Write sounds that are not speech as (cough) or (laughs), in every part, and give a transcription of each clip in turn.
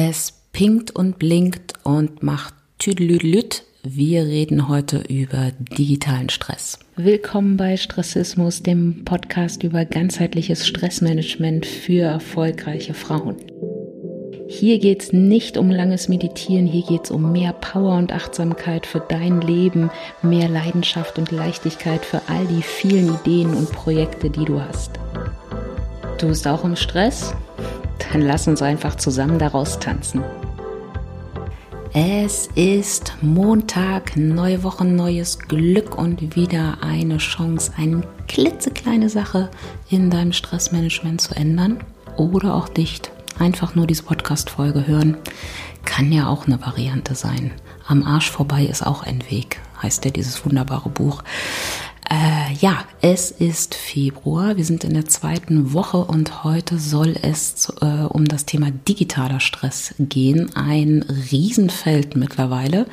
Es pinkt und blinkt und macht Tüdelüdelüt. Wir reden heute über digitalen Stress. Willkommen bei Stressismus, dem Podcast über ganzheitliches Stressmanagement für erfolgreiche Frauen. Hier geht es nicht um langes Meditieren, hier geht es um mehr Power und Achtsamkeit für dein Leben, mehr Leidenschaft und Leichtigkeit für all die vielen Ideen und Projekte, die du hast. Du bist auch im Stress? Dann lass uns einfach zusammen daraus tanzen. Es ist Montag, neue Woche, neues Glück und wieder eine Chance, eine klitzekleine Sache in deinem Stressmanagement zu ändern oder auch nicht. Einfach nur diese Podcast-Folge hören kann ja auch eine Variante sein. Am Arsch vorbei ist auch ein Weg, heißt ja dieses wunderbare Buch. Äh, ja, es ist Februar. Wir sind in der zweiten Woche und heute soll es äh, um das Thema digitaler Stress gehen. Ein Riesenfeld mittlerweile.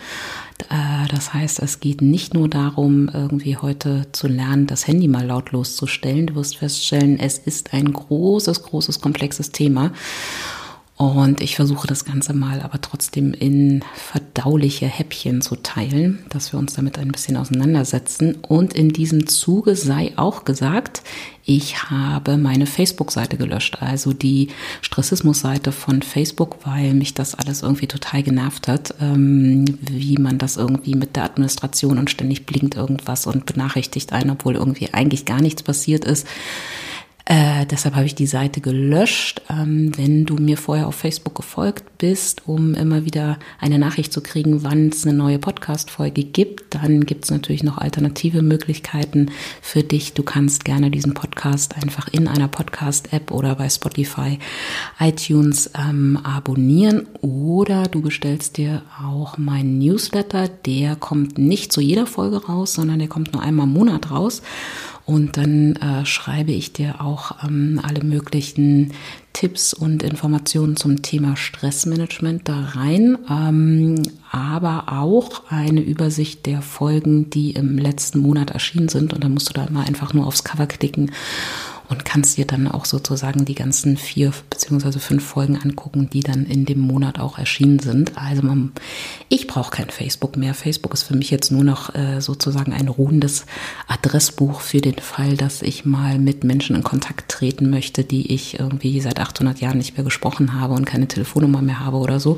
Äh, das heißt, es geht nicht nur darum, irgendwie heute zu lernen, das Handy mal lautlos zu stellen. Du wirst feststellen, es ist ein großes, großes, komplexes Thema. Und ich versuche das Ganze mal aber trotzdem in verdauliche Häppchen zu teilen, dass wir uns damit ein bisschen auseinandersetzen. Und in diesem Zuge sei auch gesagt, ich habe meine Facebook-Seite gelöscht, also die Stressismus-Seite von Facebook, weil mich das alles irgendwie total genervt hat, ähm, wie man das irgendwie mit der Administration und ständig blinkt irgendwas und benachrichtigt einen, obwohl irgendwie eigentlich gar nichts passiert ist. Äh, deshalb habe ich die Seite gelöscht. Ähm, wenn du mir vorher auf Facebook gefolgt bist, um immer wieder eine Nachricht zu kriegen, wann es eine neue Podcast-Folge gibt, dann gibt es natürlich noch alternative Möglichkeiten für dich. Du kannst gerne diesen Podcast einfach in einer Podcast-App oder bei Spotify, iTunes ähm, abonnieren oder du bestellst dir auch meinen Newsletter. Der kommt nicht zu jeder Folge raus, sondern der kommt nur einmal im Monat raus. Und dann äh, schreibe ich dir auch ähm, alle möglichen Tipps und Informationen zum Thema Stressmanagement da rein, ähm, aber auch eine Übersicht der Folgen, die im letzten Monat erschienen sind. Und dann musst du da immer einfach nur aufs Cover klicken und kannst dir dann auch sozusagen die ganzen vier beziehungsweise fünf Folgen angucken, die dann in dem Monat auch erschienen sind. Also man, ich brauche kein Facebook mehr. Facebook ist für mich jetzt nur noch äh, sozusagen ein ruhendes Adressbuch für den Fall, dass ich mal mit Menschen in Kontakt treten möchte, die ich irgendwie seit 800 Jahren nicht mehr gesprochen habe und keine Telefonnummer mehr habe oder so.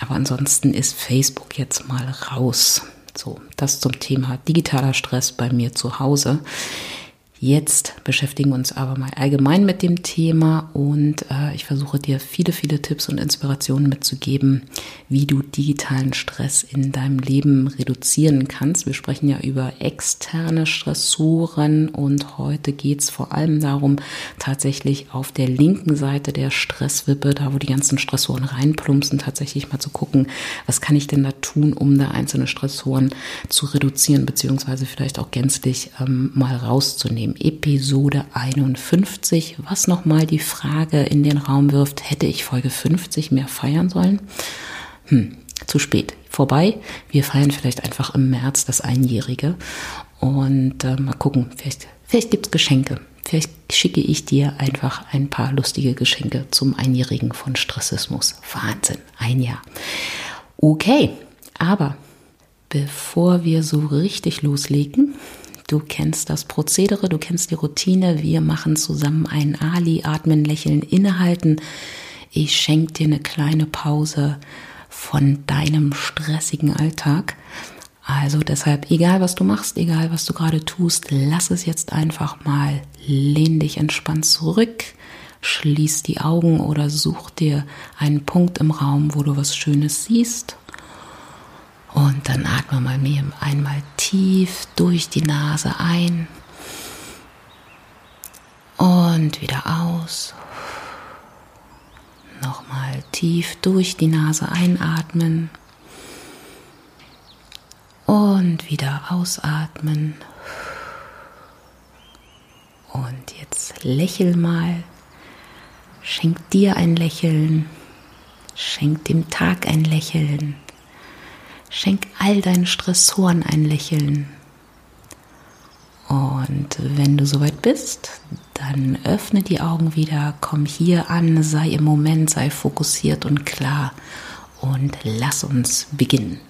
Aber ansonsten ist Facebook jetzt mal raus. So, das zum Thema digitaler Stress bei mir zu Hause. Jetzt beschäftigen wir uns aber mal allgemein mit dem Thema und äh, ich versuche dir viele, viele Tipps und Inspirationen mitzugeben, wie du digitalen Stress in deinem Leben reduzieren kannst. Wir sprechen ja über externe Stressoren und heute geht es vor allem darum, tatsächlich auf der linken Seite der Stresswippe, da wo die ganzen Stressoren reinplumpsen, tatsächlich mal zu gucken, was kann ich denn da tun, um da einzelne Stressoren zu reduzieren, beziehungsweise vielleicht auch gänzlich ähm, mal rauszunehmen. Episode 51, was nochmal die Frage in den Raum wirft, hätte ich Folge 50 mehr feiern sollen? Hm, zu spät. Vorbei. Wir feiern vielleicht einfach im März das Einjährige und äh, mal gucken, vielleicht, vielleicht gibt es Geschenke. Vielleicht schicke ich dir einfach ein paar lustige Geschenke zum Einjährigen von Stressismus. Wahnsinn, ein Jahr. Okay, aber bevor wir so richtig loslegen, Du kennst das Prozedere, du kennst die Routine. Wir machen zusammen ein Ali, atmen, lächeln, innehalten. Ich schenke dir eine kleine Pause von deinem stressigen Alltag. Also deshalb, egal was du machst, egal was du gerade tust, lass es jetzt einfach mal. Lehn dich entspannt zurück, schließ die Augen oder such dir einen Punkt im Raum, wo du was Schönes siehst und dann atme mal mir einmal tief durch die Nase ein und wieder aus. Nochmal tief durch die Nase einatmen und wieder ausatmen. Und jetzt lächel mal. Schenk dir ein Lächeln. Schenk dem Tag ein Lächeln. Schenk all deinen Stressoren ein Lächeln. Und wenn du soweit bist, dann öffne die Augen wieder, komm hier an, sei im Moment, sei fokussiert und klar und lass uns beginnen.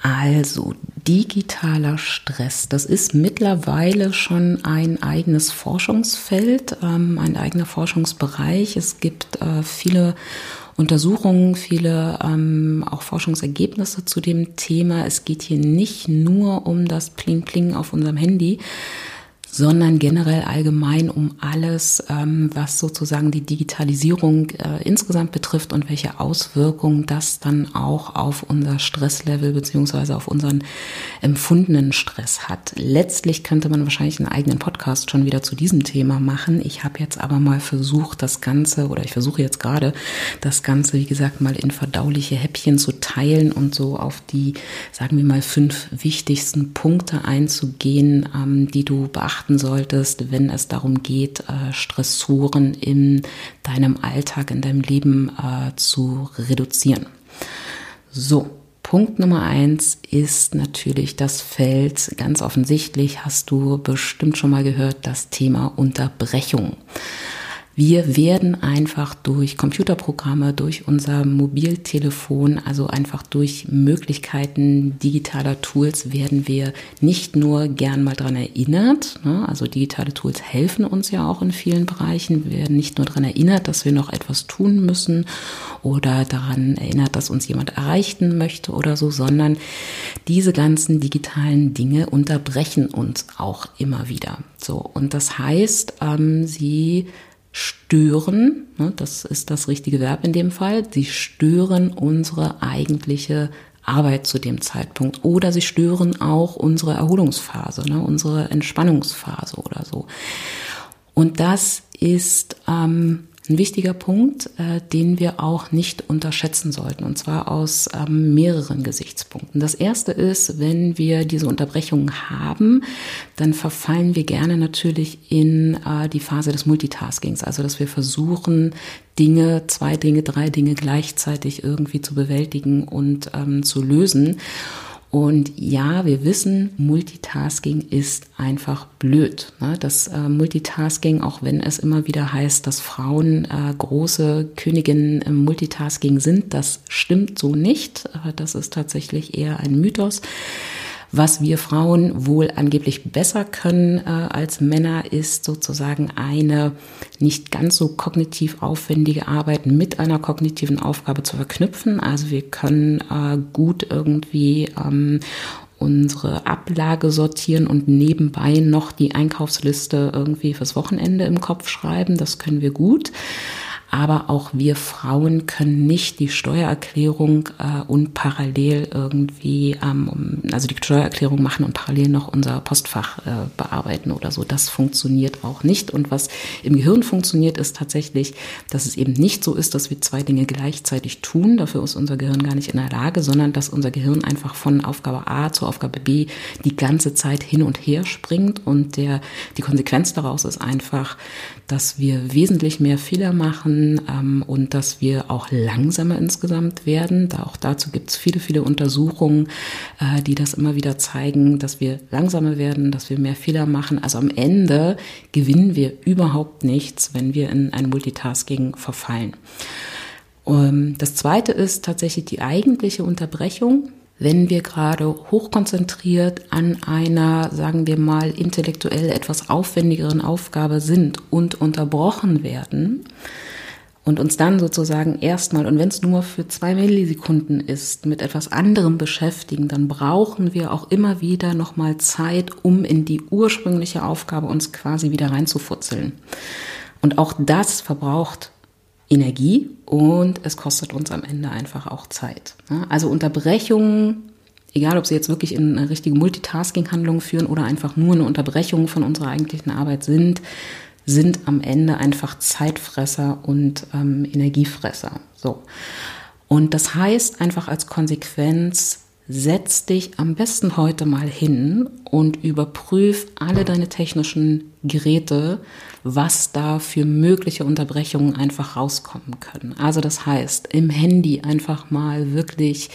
Also digitaler Stress, das ist mittlerweile schon ein eigenes Forschungsfeld, ähm, ein eigener Forschungsbereich. Es gibt äh, viele Untersuchungen, viele ähm, auch Forschungsergebnisse zu dem Thema. Es geht hier nicht nur um das Pling-Pling auf unserem Handy, sondern generell allgemein um alles, ähm, was sozusagen die Digitalisierung äh, insgesamt betrifft und welche Auswirkungen das dann auch auf unser Stresslevel beziehungsweise auf unseren empfundenen Stress hat. Letztlich könnte man wahrscheinlich einen eigenen Podcast schon wieder zu diesem Thema machen. Ich habe jetzt aber mal versucht, das Ganze, oder ich versuche jetzt gerade, das Ganze, wie gesagt, mal in verdauliche Häppchen zu teilen und so auf die, sagen wir mal, fünf wichtigsten Punkte einzugehen, ähm, die du beachten beachten solltest, wenn es darum geht, äh, Stressoren in deinem Alltag, in deinem Leben äh, zu reduzieren. So, Punkt Nummer eins ist natürlich das Feld. Ganz offensichtlich hast du bestimmt schon mal gehört, das Thema Unterbrechung. Wir werden einfach durch Computerprogramme, durch unser Mobiltelefon, also einfach durch Möglichkeiten digitaler Tools werden wir nicht nur gern mal dran erinnert, ne? also digitale Tools helfen uns ja auch in vielen Bereichen, wir werden nicht nur dran erinnert, dass wir noch etwas tun müssen oder daran erinnert, dass uns jemand erreichen möchte oder so, sondern diese ganzen digitalen Dinge unterbrechen uns auch immer wieder. So und das heißt, ähm, sie stören, ne, das ist das richtige Verb in dem Fall, sie stören unsere eigentliche Arbeit zu dem Zeitpunkt oder sie stören auch unsere Erholungsphase, ne, unsere Entspannungsphase oder so. Und das ist ähm, ein wichtiger Punkt, äh, den wir auch nicht unterschätzen sollten, und zwar aus ähm, mehreren Gesichtspunkten. Das erste ist, wenn wir diese Unterbrechungen haben, dann verfallen wir gerne natürlich in äh, die Phase des Multitaskings, also dass wir versuchen, Dinge, zwei Dinge, drei Dinge gleichzeitig irgendwie zu bewältigen und ähm, zu lösen. Und ja, wir wissen, Multitasking ist einfach blöd. Ne? Das äh, Multitasking, auch wenn es immer wieder heißt, dass Frauen äh, große Königinnen im Multitasking sind, das stimmt so nicht. Das ist tatsächlich eher ein Mythos. Was wir Frauen wohl angeblich besser können äh, als Männer, ist sozusagen eine nicht ganz so kognitiv aufwendige Arbeit mit einer kognitiven Aufgabe zu verknüpfen. Also wir können äh, gut irgendwie ähm, unsere Ablage sortieren und nebenbei noch die Einkaufsliste irgendwie fürs Wochenende im Kopf schreiben. Das können wir gut aber auch wir Frauen können nicht die Steuererklärung äh, und parallel irgendwie, ähm, also die Steuererklärung machen und parallel noch unser Postfach äh, bearbeiten oder so. Das funktioniert auch nicht. Und was im Gehirn funktioniert, ist tatsächlich, dass es eben nicht so ist, dass wir zwei Dinge gleichzeitig tun. Dafür ist unser Gehirn gar nicht in der Lage, sondern dass unser Gehirn einfach von Aufgabe A zur Aufgabe B die ganze Zeit hin und her springt. Und der, die Konsequenz daraus ist einfach, dass wir wesentlich mehr Fehler machen ähm, und dass wir auch langsamer insgesamt werden. Da auch dazu gibt es viele, viele Untersuchungen, äh, die das immer wieder zeigen, dass wir langsamer werden, dass wir mehr Fehler machen. Also am Ende gewinnen wir überhaupt nichts, wenn wir in ein Multitasking verfallen. Ähm, das zweite ist tatsächlich die eigentliche Unterbrechung wenn wir gerade hochkonzentriert an einer, sagen wir mal, intellektuell etwas aufwendigeren Aufgabe sind und unterbrochen werden und uns dann sozusagen erstmal, und wenn es nur für zwei Millisekunden ist, mit etwas anderem beschäftigen, dann brauchen wir auch immer wieder nochmal Zeit, um in die ursprüngliche Aufgabe uns quasi wieder reinzufutzeln. Und auch das verbraucht Energie und es kostet uns am Ende einfach auch Zeit. Also Unterbrechungen, egal ob sie jetzt wirklich in eine richtige Multitasking-Handlung führen oder einfach nur eine Unterbrechung von unserer eigentlichen Arbeit sind, sind am Ende einfach Zeitfresser und ähm, Energiefresser. So. Und das heißt einfach als Konsequenz, setz dich am besten heute mal hin und überprüf alle deine technischen Geräte, was da für mögliche Unterbrechungen einfach rauskommen können. Also das heißt, im Handy einfach mal wirklich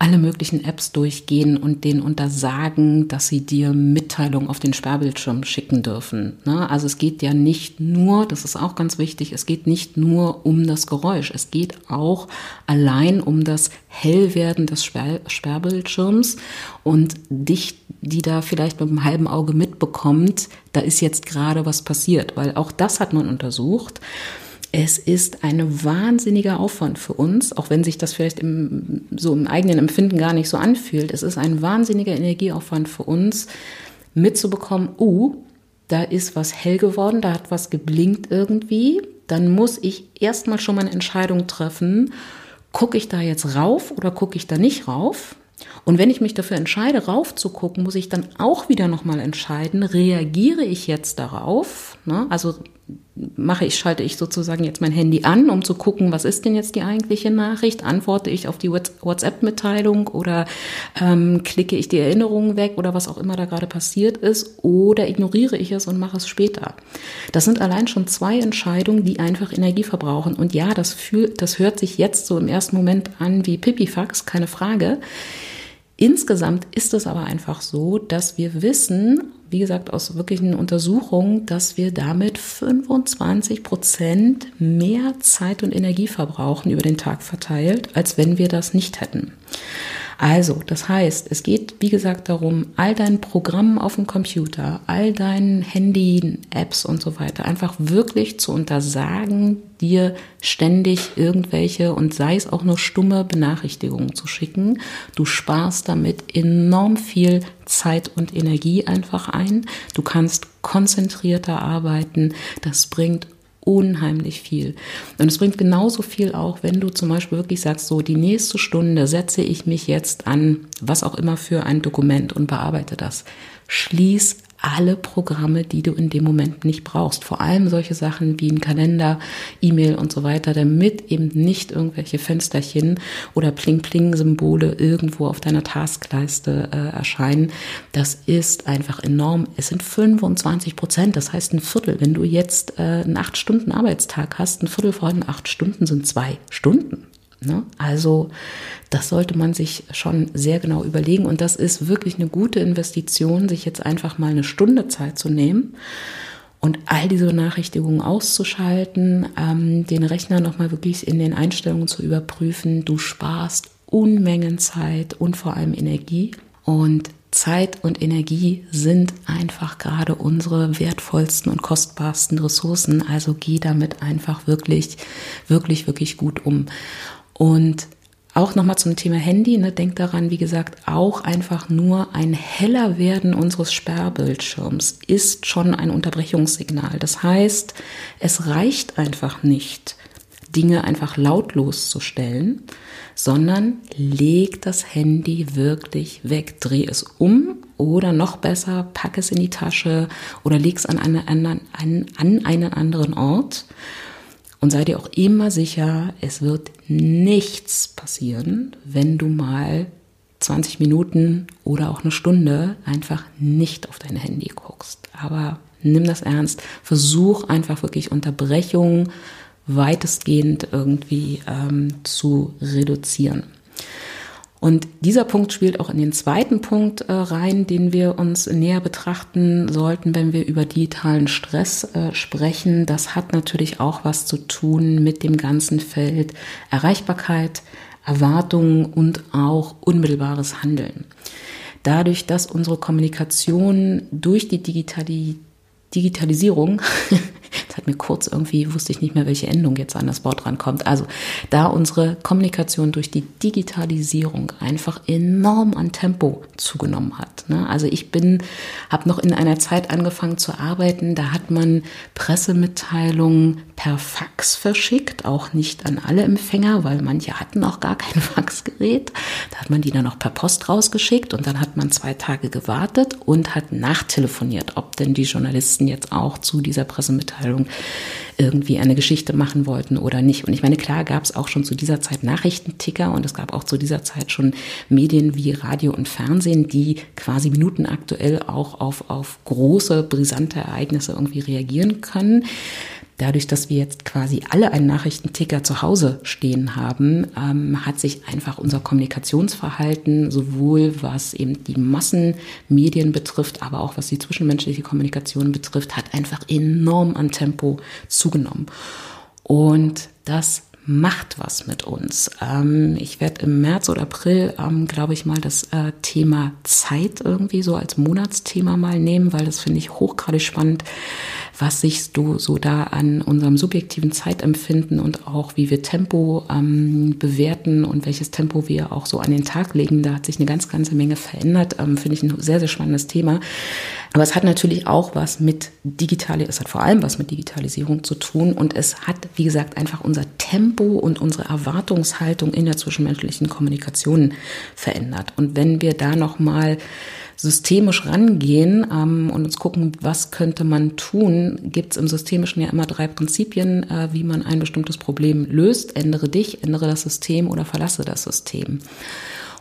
alle möglichen Apps durchgehen und denen untersagen, dass sie dir Mitteilungen auf den Sperrbildschirm schicken dürfen. Ne? Also es geht ja nicht nur, das ist auch ganz wichtig, es geht nicht nur um das Geräusch, es geht auch allein um das Hellwerden des Sperr Sperrbildschirms und dich, die da vielleicht mit einem halben Auge mitbekommt, da ist jetzt gerade was passiert, weil auch das hat man untersucht es ist ein wahnsinniger Aufwand für uns, auch wenn sich das vielleicht im, so im eigenen Empfinden gar nicht so anfühlt. Es ist ein wahnsinniger Energieaufwand für uns, mitzubekommen, uh, da ist was hell geworden, da hat was geblinkt irgendwie. Dann muss ich erstmal schon mal eine Entscheidung treffen, gucke ich da jetzt rauf oder gucke ich da nicht rauf? Und wenn ich mich dafür entscheide, rauf zu gucken, muss ich dann auch wieder nochmal entscheiden, reagiere ich jetzt darauf? Ne? Also mache ich, schalte ich sozusagen jetzt mein Handy an, um zu gucken, was ist denn jetzt die eigentliche Nachricht? Antworte ich auf die WhatsApp-Mitteilung oder ähm, klicke ich die Erinnerungen weg oder was auch immer da gerade passiert ist oder ignoriere ich es und mache es später? Das sind allein schon zwei Entscheidungen, die einfach Energie verbrauchen. Und ja, das, fühlt, das hört sich jetzt so im ersten Moment an wie Pipifax, keine Frage. Insgesamt ist es aber einfach so, dass wir wissen, wie gesagt, aus wirklichen Untersuchungen, dass wir damit 25 Prozent mehr Zeit und Energie verbrauchen über den Tag verteilt, als wenn wir das nicht hätten. Also, das heißt, es geht, wie gesagt, darum, all deinen Programmen auf dem Computer, all deinen Handy, Apps und so weiter, einfach wirklich zu untersagen, dir ständig irgendwelche und sei es auch nur stumme Benachrichtigungen zu schicken. Du sparst damit enorm viel Zeit und Energie einfach ein. Du kannst konzentrierter arbeiten. Das bringt unheimlich viel. Und es bringt genauso viel auch, wenn du zum Beispiel wirklich sagst, so die nächste Stunde setze ich mich jetzt an was auch immer für ein Dokument und bearbeite das. Schließ alle Programme, die du in dem Moment nicht brauchst. Vor allem solche Sachen wie ein Kalender, E-Mail und so weiter, damit eben nicht irgendwelche Fensterchen oder Pling-Pling-Symbole irgendwo auf deiner Taskleiste äh, erscheinen. Das ist einfach enorm. Es sind 25 Prozent, das heißt ein Viertel. Wenn du jetzt äh, einen acht Stunden Arbeitstag hast, ein Viertel von acht Stunden sind zwei Stunden. Ne? Also das sollte man sich schon sehr genau überlegen und das ist wirklich eine gute Investition, sich jetzt einfach mal eine Stunde Zeit zu nehmen und all diese Benachrichtigungen auszuschalten, ähm, den Rechner nochmal wirklich in den Einstellungen zu überprüfen. Du sparst Unmengen Zeit und vor allem Energie und Zeit und Energie sind einfach gerade unsere wertvollsten und kostbarsten Ressourcen. Also geh damit einfach wirklich, wirklich, wirklich gut um. Und auch nochmal zum Thema Handy, ne, denk daran, wie gesagt, auch einfach nur ein heller Werden unseres Sperrbildschirms ist schon ein Unterbrechungssignal. Das heißt, es reicht einfach nicht, Dinge einfach lautlos zu stellen, sondern leg das Handy wirklich weg, dreh es um oder noch besser, pack es in die Tasche oder leg es an, eine, an, an einen anderen Ort und sei dir auch immer sicher, es wird nichts passieren, wenn du mal 20 Minuten oder auch eine Stunde einfach nicht auf dein Handy guckst. Aber nimm das ernst. Versuch einfach wirklich Unterbrechungen weitestgehend irgendwie ähm, zu reduzieren. Und dieser Punkt spielt auch in den zweiten Punkt äh, rein, den wir uns näher betrachten sollten, wenn wir über digitalen Stress äh, sprechen. Das hat natürlich auch was zu tun mit dem ganzen Feld Erreichbarkeit, Erwartungen und auch unmittelbares Handeln. Dadurch, dass unsere Kommunikation durch die Digitalität Digitalisierung, (laughs) das hat mir kurz irgendwie, wusste ich nicht mehr, welche Endung jetzt an das Wort rankommt. Also da unsere Kommunikation durch die Digitalisierung einfach enorm an Tempo zugenommen hat. Ne? Also ich bin, habe noch in einer Zeit angefangen zu arbeiten, da hat man Pressemitteilungen per Fax verschickt, auch nicht an alle Empfänger, weil manche hatten auch gar kein (laughs) Faxgerät. Da hat man die dann noch per Post rausgeschickt und dann hat man zwei Tage gewartet und hat nachtelefoniert, ob denn die Journalisten jetzt auch zu dieser Pressemitteilung irgendwie eine Geschichte machen wollten oder nicht. Und ich meine, klar gab es auch schon zu dieser Zeit Nachrichtenticker und es gab auch zu dieser Zeit schon Medien wie Radio und Fernsehen, die quasi minutenaktuell auch auf, auf große, brisante Ereignisse irgendwie reagieren können. Dadurch, dass wir jetzt quasi alle einen Nachrichtenticker zu Hause stehen haben, ähm, hat sich einfach unser Kommunikationsverhalten, sowohl was eben die Massenmedien betrifft, aber auch was die zwischenmenschliche Kommunikation betrifft, hat einfach enorm an Tempo zugenommen. Und das macht was mit uns. Ähm, ich werde im März oder April, ähm, glaube ich mal, das äh, Thema Zeit irgendwie so als Monatsthema mal nehmen, weil das finde ich hochgradig spannend was siehst du so da an unserem subjektiven Zeitempfinden und auch wie wir Tempo ähm, bewerten und welches Tempo wir auch so an den Tag legen. Da hat sich eine ganz, ganze Menge verändert. Ähm, Finde ich ein sehr, sehr spannendes Thema. Aber es hat natürlich auch was mit Digitalisierung, es hat vor allem was mit Digitalisierung zu tun und es hat, wie gesagt, einfach unser Tempo und unsere Erwartungshaltung in der zwischenmenschlichen Kommunikation verändert. Und wenn wir da nochmal systemisch rangehen ähm, und uns gucken, was könnte man tun, gibt es im Systemischen ja immer drei Prinzipien, äh, wie man ein bestimmtes Problem löst. Ändere dich, ändere das System oder verlasse das System.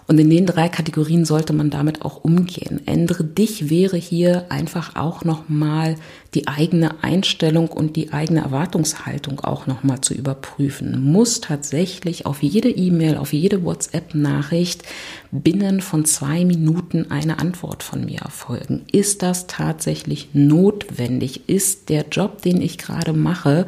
Und in den drei Kategorien sollte man damit auch umgehen. Ändere dich wäre hier einfach auch nochmal die eigene Einstellung und die eigene Erwartungshaltung auch nochmal zu überprüfen. Muss tatsächlich auf jede E-Mail, auf jede WhatsApp-Nachricht binnen von zwei Minuten eine Antwort von mir erfolgen. Ist das tatsächlich notwendig? Ist der Job, den ich gerade mache,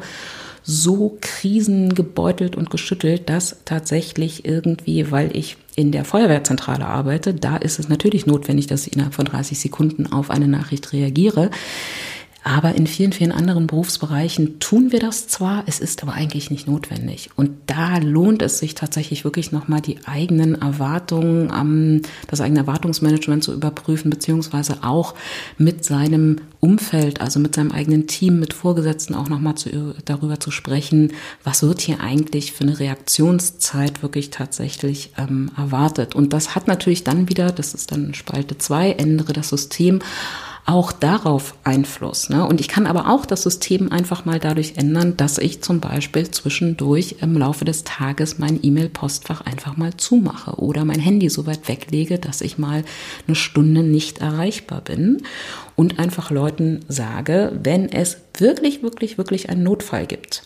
so krisengebeutelt und geschüttelt, dass tatsächlich irgendwie, weil ich in der Feuerwehrzentrale arbeite, da ist es natürlich notwendig, dass ich innerhalb von 30 Sekunden auf eine Nachricht reagiere. Aber in vielen, vielen anderen Berufsbereichen tun wir das zwar, es ist aber eigentlich nicht notwendig. Und da lohnt es sich tatsächlich wirklich nochmal die eigenen Erwartungen, das eigene Erwartungsmanagement zu überprüfen, beziehungsweise auch mit seinem Umfeld, also mit seinem eigenen Team, mit Vorgesetzten auch nochmal zu, darüber zu sprechen, was wird hier eigentlich für eine Reaktionszeit wirklich tatsächlich ähm, erwartet. Und das hat natürlich dann wieder, das ist dann Spalte zwei, ändere das System, auch darauf Einfluss. Ne? Und ich kann aber auch das System einfach mal dadurch ändern, dass ich zum Beispiel zwischendurch im Laufe des Tages mein E-Mail-Postfach einfach mal zumache oder mein Handy so weit weglege, dass ich mal eine Stunde nicht erreichbar bin und einfach Leuten sage, wenn es wirklich, wirklich, wirklich einen Notfall gibt,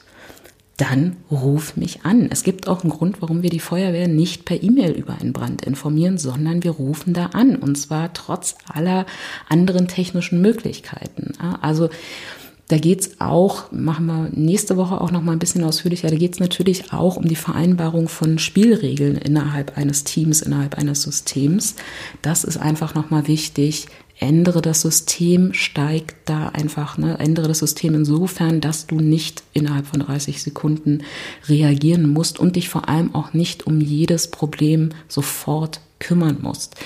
dann ruf mich an. Es gibt auch einen Grund, warum wir die Feuerwehr nicht per E-Mail über einen Brand informieren, sondern wir rufen da an. Und zwar trotz aller anderen technischen Möglichkeiten. Also da geht's auch, machen wir nächste Woche auch noch mal ein bisschen ausführlicher, da geht's natürlich auch um die Vereinbarung von Spielregeln innerhalb eines Teams, innerhalb eines Systems. Das ist einfach noch mal wichtig, ändere das System, steigt da einfach, ne, ändere das System insofern, dass du nicht innerhalb von 30 Sekunden reagieren musst und dich vor allem auch nicht um jedes Problem sofort kümmern musst.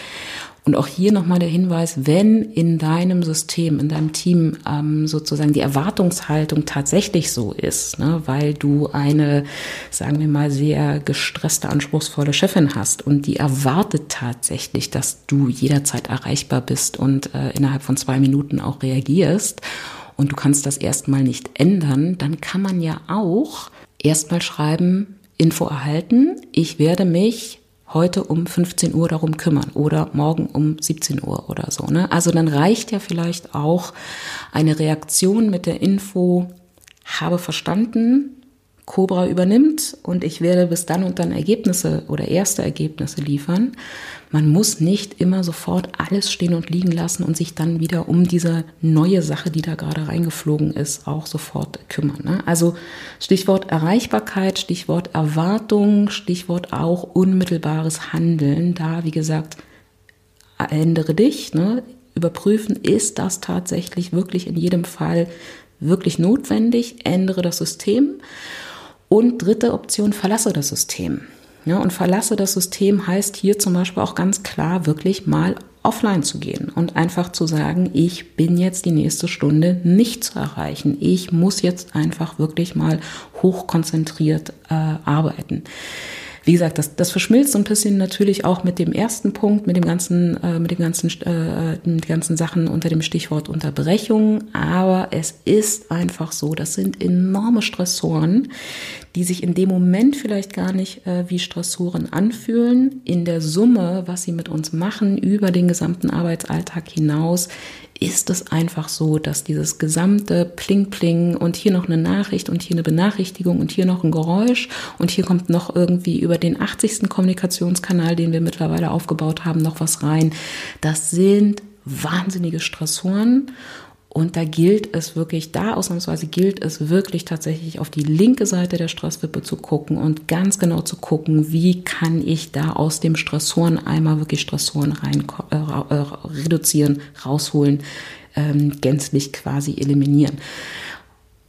Und auch hier nochmal der Hinweis, wenn in deinem System, in deinem Team ähm, sozusagen die Erwartungshaltung tatsächlich so ist, ne, weil du eine, sagen wir mal, sehr gestresste, anspruchsvolle Chefin hast und die erwartet tatsächlich, dass du jederzeit erreichbar bist und äh, innerhalb von zwei Minuten auch reagierst und du kannst das erstmal nicht ändern, dann kann man ja auch erstmal schreiben, Info erhalten, ich werde mich heute um 15 Uhr darum kümmern oder morgen um 17 Uhr oder so. Ne? Also dann reicht ja vielleicht auch eine Reaktion mit der Info, habe verstanden, Cobra übernimmt und ich werde bis dann und dann Ergebnisse oder erste Ergebnisse liefern. Man muss nicht immer sofort alles stehen und liegen lassen und sich dann wieder um diese neue Sache, die da gerade reingeflogen ist, auch sofort kümmern. Ne? Also Stichwort Erreichbarkeit, Stichwort Erwartung, Stichwort auch unmittelbares Handeln. Da, wie gesagt, ändere dich, ne? überprüfen, ist das tatsächlich wirklich in jedem Fall wirklich notwendig, ändere das System. Und dritte Option, verlasse das System. Ja, und verlasse das System heißt hier zum Beispiel auch ganz klar wirklich mal offline zu gehen und einfach zu sagen, ich bin jetzt die nächste Stunde nicht zu erreichen. Ich muss jetzt einfach wirklich mal hochkonzentriert äh, arbeiten. Wie gesagt, das, das verschmilzt so ein bisschen natürlich auch mit dem ersten Punkt, mit dem ganzen, äh, mit dem ganzen, äh, den ganzen Sachen unter dem Stichwort Unterbrechung. Aber es ist einfach so, das sind enorme Stressoren, die sich in dem Moment vielleicht gar nicht äh, wie Stressoren anfühlen. In der Summe, was sie mit uns machen, über den gesamten Arbeitsalltag hinaus, ist es einfach so, dass dieses gesamte Pling-Pling und hier noch eine Nachricht und hier eine Benachrichtigung und hier noch ein Geräusch und hier kommt noch irgendwie über den 80. Kommunikationskanal, den wir mittlerweile aufgebaut haben, noch was rein. Das sind wahnsinnige Stressoren und da gilt es wirklich, da ausnahmsweise gilt es wirklich tatsächlich auf die linke Seite der Stresswippe zu gucken und ganz genau zu gucken, wie kann ich da aus dem Stressoren einmal wirklich Stressoren rein äh, äh, reduzieren, rausholen, ähm, gänzlich quasi eliminieren.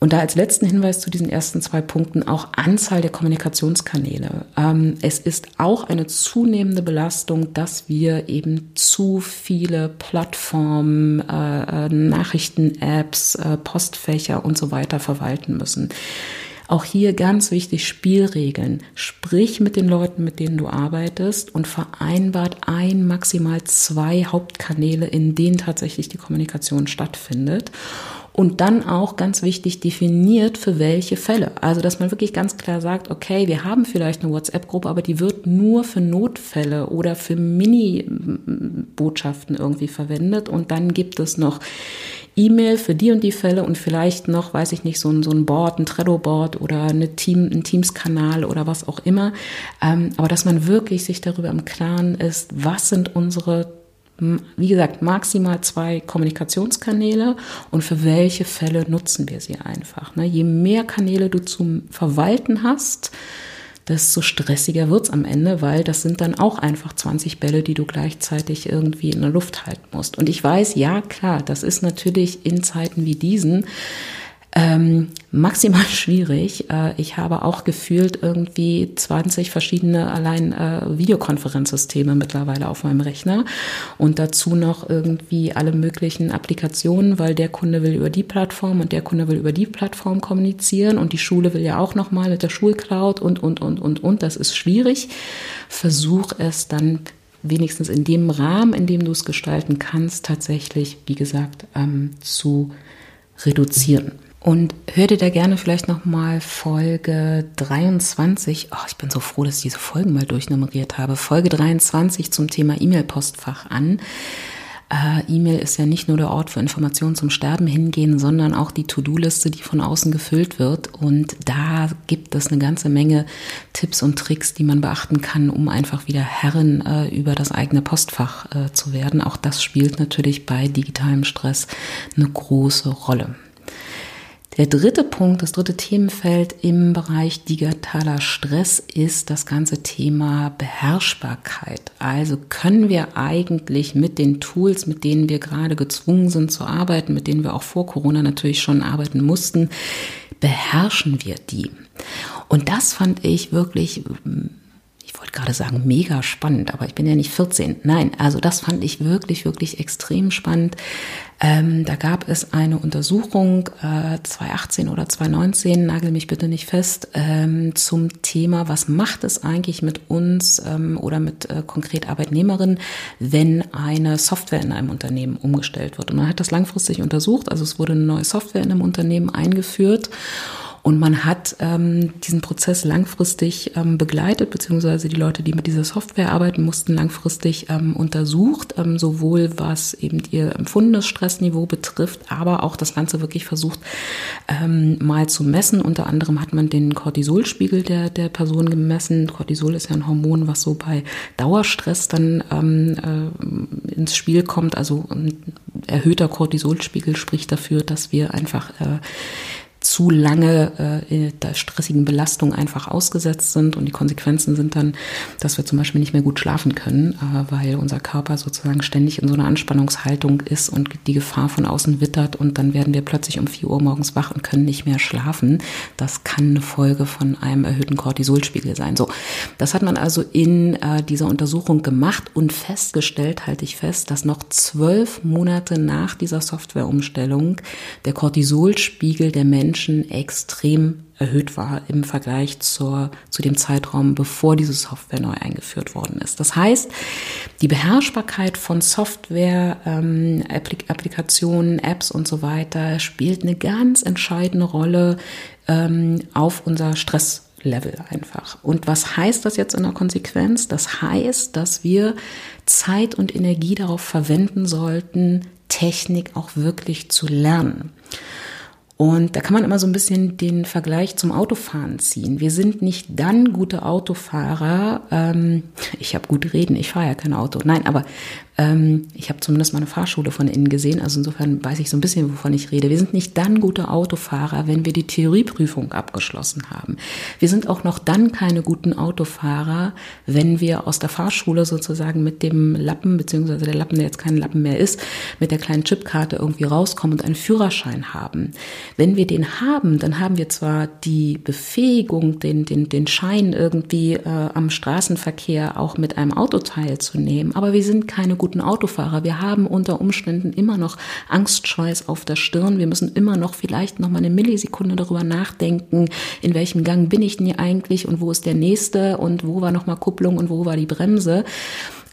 Und da als letzten Hinweis zu diesen ersten zwei Punkten auch Anzahl der Kommunikationskanäle. Ähm, es ist auch eine zunehmende Belastung, dass wir eben zu viele Plattformen, äh, äh, Nachrichten-Apps, äh, Postfächer und so weiter verwalten müssen. Auch hier ganz wichtig Spielregeln. Sprich mit den Leuten, mit denen du arbeitest und vereinbart ein, maximal zwei Hauptkanäle, in denen tatsächlich die Kommunikation stattfindet und dann auch ganz wichtig definiert für welche Fälle. Also, dass man wirklich ganz klar sagt, okay, wir haben vielleicht eine WhatsApp-Gruppe, aber die wird nur für Notfälle oder für Mini-Botschaften irgendwie verwendet und dann gibt es noch E-Mail für die und die Fälle und vielleicht noch, weiß ich nicht, so ein, so ein Board, ein Trello-Board oder eine Team, ein Teams-Kanal oder was auch immer. Ähm, aber dass man wirklich sich darüber im Klaren ist, was sind unsere wie gesagt, maximal zwei Kommunikationskanäle und für welche Fälle nutzen wir sie einfach. Ne? Je mehr Kanäle du zum Verwalten hast, desto stressiger wird's am Ende, weil das sind dann auch einfach 20 Bälle, die du gleichzeitig irgendwie in der Luft halten musst. Und ich weiß, ja klar, das ist natürlich in Zeiten wie diesen ähm, maximal (laughs) schwierig. Äh, ich habe auch gefühlt irgendwie 20 verschiedene allein äh, Videokonferenzsysteme mittlerweile auf meinem Rechner und dazu noch irgendwie alle möglichen Applikationen, weil der Kunde will über die Plattform und der Kunde will über die Plattform kommunizieren und die Schule will ja auch noch mal mit der Schulcloud und und und und und. Das ist schwierig. Versuch es dann wenigstens in dem Rahmen, in dem du es gestalten kannst, tatsächlich, wie gesagt, ähm, zu reduzieren. Und hör dir da gerne vielleicht nochmal Folge 23. Oh, ich bin so froh, dass ich diese Folgen mal durchnummeriert habe. Folge 23 zum Thema E-Mail-Postfach an. Äh, E-Mail ist ja nicht nur der Ort für Informationen zum Sterben hingehen, sondern auch die To-Do-Liste, die von außen gefüllt wird. Und da gibt es eine ganze Menge Tipps und Tricks, die man beachten kann, um einfach wieder Herrin äh, über das eigene Postfach äh, zu werden. Auch das spielt natürlich bei digitalem Stress eine große Rolle. Der dritte Punkt, das dritte Themenfeld im Bereich digitaler Stress ist das ganze Thema Beherrschbarkeit. Also können wir eigentlich mit den Tools, mit denen wir gerade gezwungen sind zu arbeiten, mit denen wir auch vor Corona natürlich schon arbeiten mussten, beherrschen wir die? Und das fand ich wirklich ich wollte gerade sagen, mega spannend, aber ich bin ja nicht 14. Nein, also das fand ich wirklich, wirklich extrem spannend. Ähm, da gab es eine Untersuchung äh, 2018 oder 2019, nagel mich bitte nicht fest, ähm, zum Thema, was macht es eigentlich mit uns ähm, oder mit äh, konkret Arbeitnehmerinnen, wenn eine Software in einem Unternehmen umgestellt wird. Und man hat das langfristig untersucht, also es wurde eine neue Software in einem Unternehmen eingeführt. Und man hat ähm, diesen Prozess langfristig ähm, begleitet, beziehungsweise die Leute, die mit dieser Software arbeiten, mussten langfristig ähm, untersucht, ähm, sowohl was eben ihr empfundenes Stressniveau betrifft, aber auch das Ganze wirklich versucht ähm, mal zu messen. Unter anderem hat man den Cortisolspiegel der, der Person gemessen. Cortisol ist ja ein Hormon, was so bei Dauerstress dann ähm, äh, ins Spiel kommt. Also ein erhöhter Cortisolspiegel spricht dafür, dass wir einfach äh, zu lange äh, der stressigen Belastung einfach ausgesetzt sind. Und die Konsequenzen sind dann, dass wir zum Beispiel nicht mehr gut schlafen können, äh, weil unser Körper sozusagen ständig in so einer Anspannungshaltung ist und die Gefahr von außen wittert. Und dann werden wir plötzlich um vier Uhr morgens wach und können nicht mehr schlafen. Das kann eine Folge von einem erhöhten Cortisolspiegel sein. So, das hat man also in äh, dieser Untersuchung gemacht und festgestellt, halte ich fest, dass noch zwölf Monate nach dieser Softwareumstellung der Cortisolspiegel der Menschen Menschen extrem erhöht war im Vergleich zur, zu dem Zeitraum, bevor diese Software neu eingeführt worden ist. Das heißt, die Beherrschbarkeit von Software, ähm, Applikationen, Apps und so weiter spielt eine ganz entscheidende Rolle ähm, auf unser Stress Level einfach. Und was heißt das jetzt in der Konsequenz? Das heißt, dass wir Zeit und Energie darauf verwenden sollten, Technik auch wirklich zu lernen. Und da kann man immer so ein bisschen den Vergleich zum Autofahren ziehen. Wir sind nicht dann gute Autofahrer. Ähm, ich habe gut reden, ich fahre ja kein Auto. Nein, aber ähm, ich habe zumindest mal eine Fahrschule von innen gesehen, also insofern weiß ich so ein bisschen, wovon ich rede. Wir sind nicht dann gute Autofahrer, wenn wir die Theorieprüfung abgeschlossen haben. Wir sind auch noch dann keine guten Autofahrer, wenn wir aus der Fahrschule sozusagen mit dem Lappen, beziehungsweise der Lappen, der jetzt kein Lappen mehr ist, mit der kleinen Chipkarte irgendwie rauskommen und einen Führerschein haben. Wenn wir den haben, dann haben wir zwar die Befähigung, den, den, den Schein irgendwie äh, am Straßenverkehr auch mit einem Auto teilzunehmen, aber wir sind keine guten Autofahrer. Wir haben unter Umständen immer noch Angstschweiß auf der Stirn. Wir müssen immer noch vielleicht noch mal eine Millisekunde darüber nachdenken, in welchem Gang bin ich denn hier eigentlich und wo ist der nächste und wo war noch mal Kupplung und wo war die Bremse.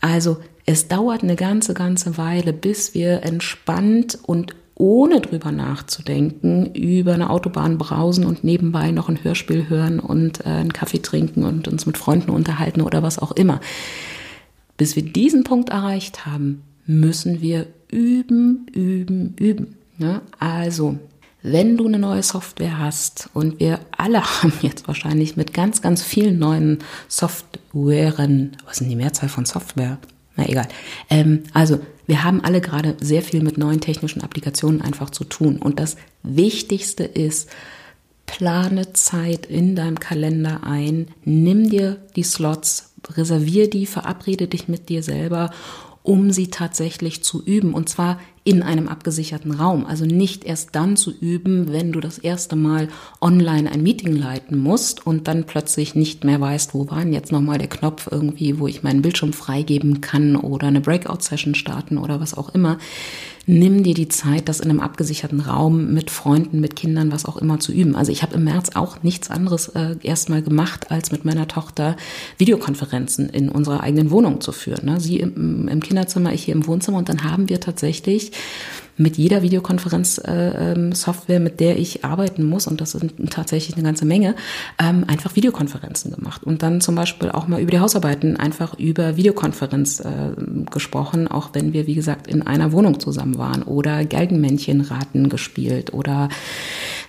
Also es dauert eine ganze, ganze Weile, bis wir entspannt und ohne drüber nachzudenken, über eine Autobahn brausen und nebenbei noch ein Hörspiel hören und äh, einen Kaffee trinken und uns mit Freunden unterhalten oder was auch immer. Bis wir diesen Punkt erreicht haben, müssen wir üben, üben, üben. Ja, also, wenn du eine neue Software hast und wir alle (laughs) haben jetzt wahrscheinlich mit ganz, ganz vielen neuen Softwaren, was ist die Mehrzahl von Software? Na egal. Ähm, also, wir haben alle gerade sehr viel mit neuen technischen Applikationen einfach zu tun. Und das Wichtigste ist, plane Zeit in deinem Kalender ein, nimm dir die Slots, reservier die, verabrede dich mit dir selber, um sie tatsächlich zu üben. Und zwar in einem abgesicherten Raum. Also nicht erst dann zu üben, wenn du das erste Mal online ein Meeting leiten musst und dann plötzlich nicht mehr weißt, wo war denn jetzt nochmal der Knopf irgendwie, wo ich meinen Bildschirm freigeben kann oder eine Breakout-Session starten oder was auch immer. Nimm dir die Zeit, das in einem abgesicherten Raum mit Freunden, mit Kindern, was auch immer zu üben. Also ich habe im März auch nichts anderes äh, erstmal gemacht, als mit meiner Tochter Videokonferenzen in unserer eigenen Wohnung zu führen. Ne? Sie im, im Kinderzimmer, ich hier im Wohnzimmer und dann haben wir tatsächlich mit jeder Videokonferenz-Software, äh, mit der ich arbeiten muss, und das sind tatsächlich eine ganze Menge, ähm, einfach Videokonferenzen gemacht. Und dann zum Beispiel auch mal über die Hausarbeiten einfach über Videokonferenz äh, gesprochen, auch wenn wir, wie gesagt, in einer Wohnung zusammen waren oder Geigenmännchenraten gespielt oder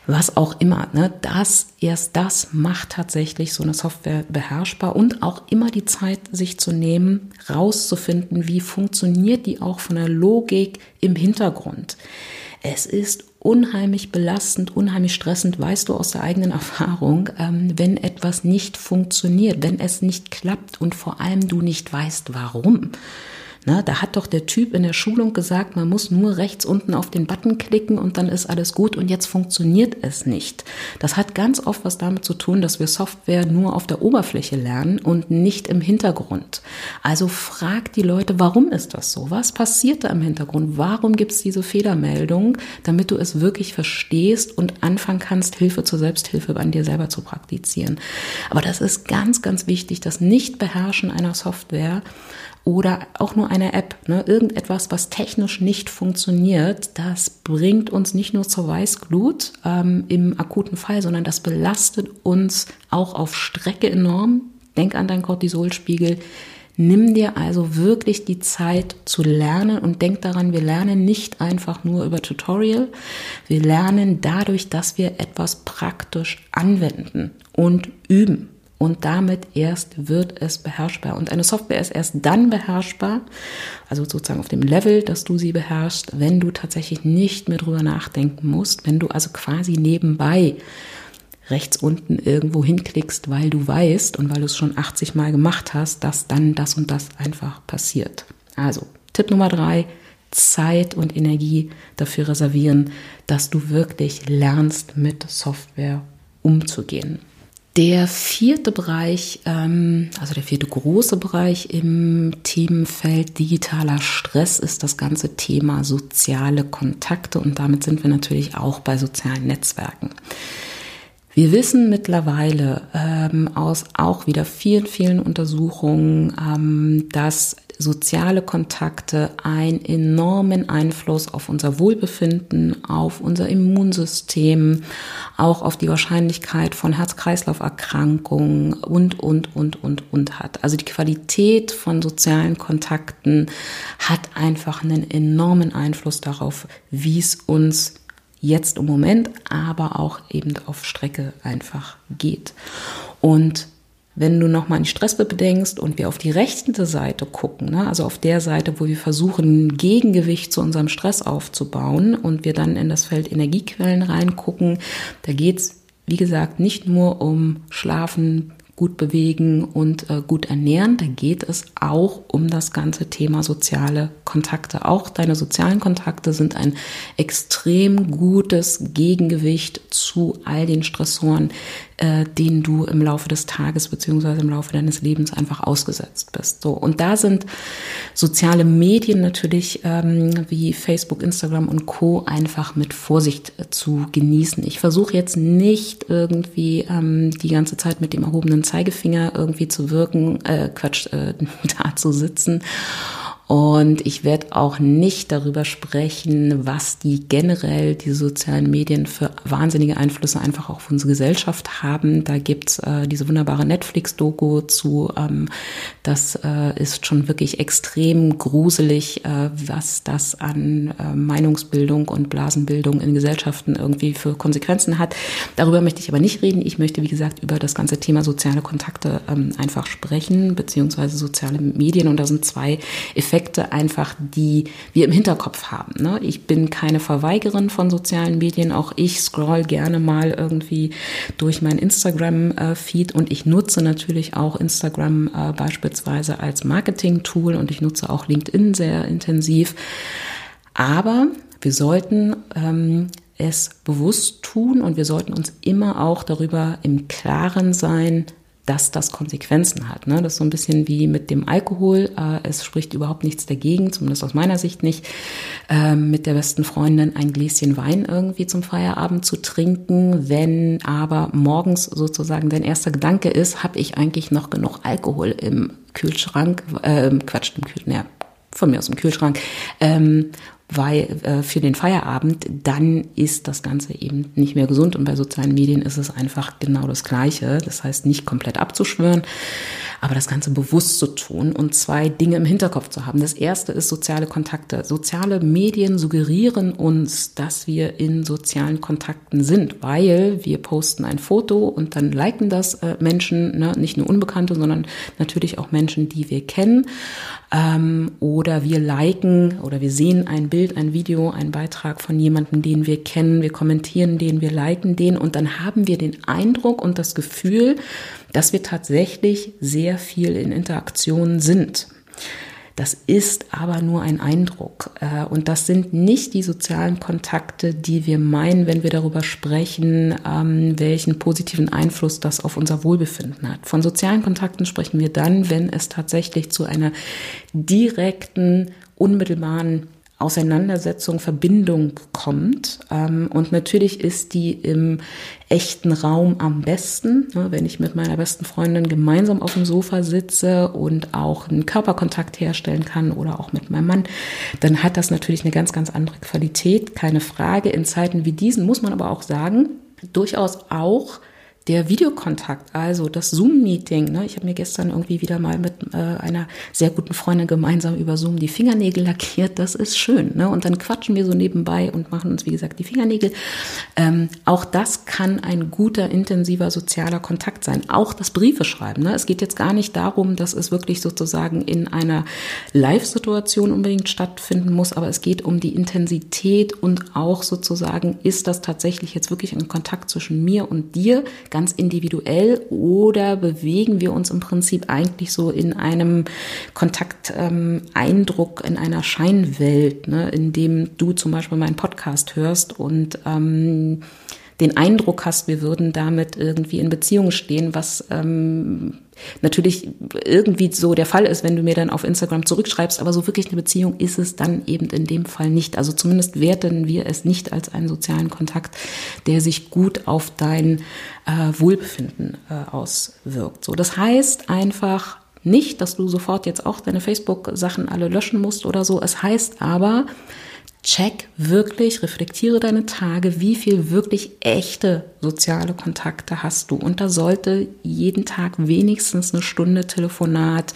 was auch immer. Ne? Das, erst das macht tatsächlich so eine Software beherrschbar und auch immer die Zeit, sich zu nehmen, rauszufinden, wie funktioniert die auch von der Logik im Hintergrund. Es ist unheimlich belastend, unheimlich stressend, weißt du aus der eigenen (laughs) Erfahrung, ähm, wenn etwas nicht funktioniert, wenn es nicht klappt und vor allem du nicht weißt, warum. Na, da hat doch der Typ in der Schulung gesagt, man muss nur rechts unten auf den Button klicken und dann ist alles gut und jetzt funktioniert es nicht. Das hat ganz oft was damit zu tun, dass wir Software nur auf der Oberfläche lernen und nicht im Hintergrund. Also frag die Leute, warum ist das so? Was passiert da im Hintergrund? Warum gibt es diese Fehlermeldung, damit du es wirklich verstehst und anfangen kannst, Hilfe zur Selbsthilfe an dir selber zu praktizieren. Aber das ist ganz, ganz wichtig, das Nicht-Beherrschen einer Software oder auch nur eine App, ne? irgendetwas, was technisch nicht funktioniert, das bringt uns nicht nur zur Weißglut ähm, im akuten Fall, sondern das belastet uns auch auf Strecke enorm. Denk an deinen Cortisolspiegel. Nimm dir also wirklich die Zeit zu lernen und denk daran, wir lernen nicht einfach nur über Tutorial. Wir lernen dadurch, dass wir etwas praktisch anwenden und üben und damit erst wird es beherrschbar. Und eine Software ist erst dann beherrschbar, also sozusagen auf dem Level, dass du sie beherrschst, wenn du tatsächlich nicht mehr drüber nachdenken musst, wenn du also quasi nebenbei rechts unten irgendwo hinklickst, weil du weißt und weil du es schon 80 Mal gemacht hast, dass dann das und das einfach passiert. Also Tipp Nummer drei, Zeit und Energie dafür reservieren, dass du wirklich lernst, mit Software umzugehen. Der vierte Bereich, ähm, also der vierte große Bereich im Themenfeld digitaler Stress ist das ganze Thema soziale Kontakte und damit sind wir natürlich auch bei sozialen Netzwerken. Wir wissen mittlerweile ähm, aus auch wieder vielen, vielen Untersuchungen, ähm, dass soziale Kontakte einen enormen Einfluss auf unser Wohlbefinden, auf unser Immunsystem, auch auf die Wahrscheinlichkeit von Herz-Kreislauf-Erkrankungen und, und, und, und, und hat. Also die Qualität von sozialen Kontakten hat einfach einen enormen Einfluss darauf, wie es uns jetzt im Moment, aber auch eben auf Strecke einfach geht. Und wenn du nochmal an die Stressbippe denkst und wir auf die rechte Seite gucken, ne, also auf der Seite, wo wir versuchen, ein Gegengewicht zu unserem Stress aufzubauen und wir dann in das Feld Energiequellen reingucken, da geht's wie gesagt, nicht nur um Schlafen, gut bewegen und äh, gut ernähren. Da geht es auch um das ganze Thema soziale Kontakte. Auch deine sozialen Kontakte sind ein extrem gutes Gegengewicht zu all den Stressoren, äh, denen du im Laufe des Tages beziehungsweise im Laufe deines Lebens einfach ausgesetzt bist. So und da sind soziale Medien natürlich ähm, wie Facebook, Instagram und Co einfach mit Vorsicht äh, zu genießen. Ich versuche jetzt nicht irgendwie ähm, die ganze Zeit mit dem erhobenen Zeigefinger irgendwie zu wirken, äh, Quatsch, äh, (laughs) da zu sitzen und ich werde auch nicht darüber sprechen, was die generell die sozialen Medien für wahnsinnige Einflüsse einfach auf unsere Gesellschaft haben. Da gibt's äh, diese wunderbare Netflix-Doku zu. Ähm, das äh, ist schon wirklich extrem gruselig, äh, was das an äh, Meinungsbildung und Blasenbildung in Gesellschaften irgendwie für Konsequenzen hat. Darüber möchte ich aber nicht reden. Ich möchte, wie gesagt, über das ganze Thema soziale Kontakte ähm, einfach sprechen, beziehungsweise soziale Medien. Und da sind zwei Effekte Aspekte einfach, die wir im Hinterkopf haben. Ne? Ich bin keine Verweigerin von sozialen Medien. Auch ich scroll gerne mal irgendwie durch mein Instagram-Feed und ich nutze natürlich auch Instagram äh, beispielsweise als Marketing-Tool und ich nutze auch LinkedIn sehr intensiv. Aber wir sollten ähm, es bewusst tun und wir sollten uns immer auch darüber im Klaren sein, dass das Konsequenzen hat. Ne? Das ist so ein bisschen wie mit dem Alkohol. Äh, es spricht überhaupt nichts dagegen, zumindest aus meiner Sicht nicht, äh, mit der besten Freundin ein Gläschen Wein irgendwie zum Feierabend zu trinken. Wenn aber morgens sozusagen dein erster Gedanke ist, habe ich eigentlich noch genug Alkohol im Kühlschrank, äh, Quatsch, im Kühlschrank, ja, von mir aus im Kühlschrank. Ähm, weil äh, für den Feierabend, dann ist das Ganze eben nicht mehr gesund. Und bei sozialen Medien ist es einfach genau das Gleiche. Das heißt, nicht komplett abzuschwören, aber das Ganze bewusst zu tun und zwei Dinge im Hinterkopf zu haben. Das erste ist soziale Kontakte. Soziale Medien suggerieren uns, dass wir in sozialen Kontakten sind, weil wir posten ein Foto und dann liken das äh, Menschen, ne? nicht nur Unbekannte, sondern natürlich auch Menschen, die wir kennen. Ähm, oder wir liken oder wir sehen ein Bild, ein Video, einen Beitrag von jemandem, den wir kennen, wir kommentieren den, wir liken den und dann haben wir den Eindruck und das Gefühl, dass wir tatsächlich sehr viel in Interaktion sind. Das ist aber nur ein Eindruck. Äh, und das sind nicht die sozialen Kontakte, die wir meinen, wenn wir darüber sprechen, ähm, welchen positiven Einfluss das auf unser Wohlbefinden hat. Von sozialen Kontakten sprechen wir dann, wenn es tatsächlich zu einer direkten, unmittelbaren Auseinandersetzung, Verbindung kommt. Ähm, und natürlich ist die im echten Raum am besten, wenn ich mit meiner besten Freundin gemeinsam auf dem Sofa sitze und auch einen Körperkontakt herstellen kann oder auch mit meinem Mann, dann hat das natürlich eine ganz, ganz andere Qualität, keine Frage. In Zeiten wie diesen muss man aber auch sagen, durchaus auch der Videokontakt, also das Zoom-Meeting. Ne? Ich habe mir gestern irgendwie wieder mal mit äh, einer sehr guten Freundin gemeinsam über Zoom die Fingernägel lackiert. Das ist schön. Ne? Und dann quatschen wir so nebenbei und machen uns, wie gesagt, die Fingernägel. Ähm, auch das kann ein guter, intensiver sozialer Kontakt sein. Auch das Briefe schreiben. Ne? Es geht jetzt gar nicht darum, dass es wirklich sozusagen in einer Live-Situation unbedingt stattfinden muss, aber es geht um die Intensität und auch sozusagen, ist das tatsächlich jetzt wirklich ein Kontakt zwischen mir und dir? Ganz individuell oder bewegen wir uns im Prinzip eigentlich so in einem Kontakteindruck, ähm, in einer Scheinwelt, ne, in dem du zum Beispiel meinen Podcast hörst und ähm, den Eindruck hast, wir würden damit irgendwie in Beziehung stehen, was ähm, natürlich irgendwie so der Fall ist, wenn du mir dann auf Instagram zurückschreibst, aber so wirklich eine Beziehung ist es dann eben in dem Fall nicht. Also zumindest werten wir es nicht als einen sozialen Kontakt, der sich gut auf dein äh, Wohlbefinden äh, auswirkt. So, das heißt einfach nicht, dass du sofort jetzt auch deine Facebook-Sachen alle löschen musst oder so. Es heißt aber, check wirklich, reflektiere deine Tage, wie viel wirklich echte soziale Kontakte hast du. Und da sollte jeden Tag wenigstens eine Stunde Telefonat,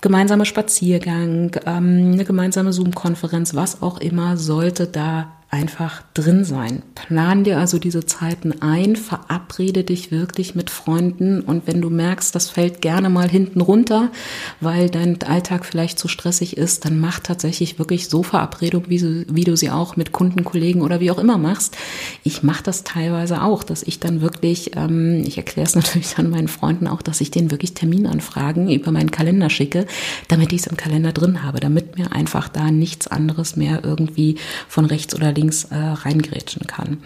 gemeinsamer Spaziergang, ähm, eine gemeinsame Zoom-Konferenz, was auch immer, sollte da einfach drin sein. Plan dir also diese Zeiten ein, verabrede dich wirklich mit Freunden und wenn du merkst, das fällt gerne mal hinten runter, weil dein Alltag vielleicht zu stressig ist, dann mach tatsächlich wirklich so Verabredungen, wie, du, wie du sie auch mit Kunden, Kollegen oder wie auch immer machst. Ich mache das teilweise auch, dass ich dann wirklich, ähm, ich erkläre es (laughs) natürlich dann meinen Freunden auch, dass ich denen wirklich Terminanfragen über meinen Kalender schicke, damit ich es im Kalender drin habe, damit mir einfach da nichts anderes mehr irgendwie von rechts oder links links äh, reingrätschen kann.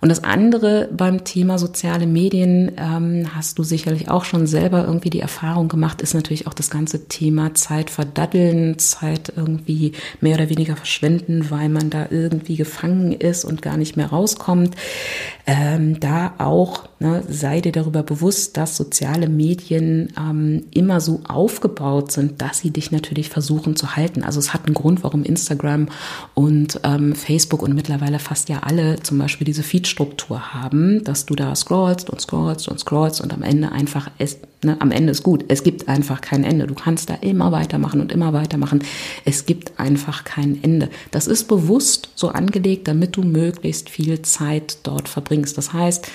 Und das andere beim Thema soziale Medien ähm, hast du sicherlich auch schon selber irgendwie die Erfahrung gemacht, ist natürlich auch das ganze Thema Zeit verdaddeln, Zeit irgendwie mehr oder weniger verschwenden, weil man da irgendwie gefangen ist und gar nicht mehr rauskommt. Ähm, da auch ne, sei dir darüber bewusst, dass soziale Medien ähm, immer so aufgebaut sind, dass sie dich natürlich versuchen zu halten. Also es hat einen Grund, warum Instagram und ähm, Facebook und mittlerweile fast ja alle zum Beispiel diese Features Feedstruktur haben, dass du da scrollst und scrollst und scrollst und am Ende einfach es, ne, am Ende ist gut. Es gibt einfach kein Ende. Du kannst da immer weitermachen und immer weitermachen. Es gibt einfach kein Ende. Das ist bewusst so angelegt, damit du möglichst viel Zeit dort verbringst. Das heißt,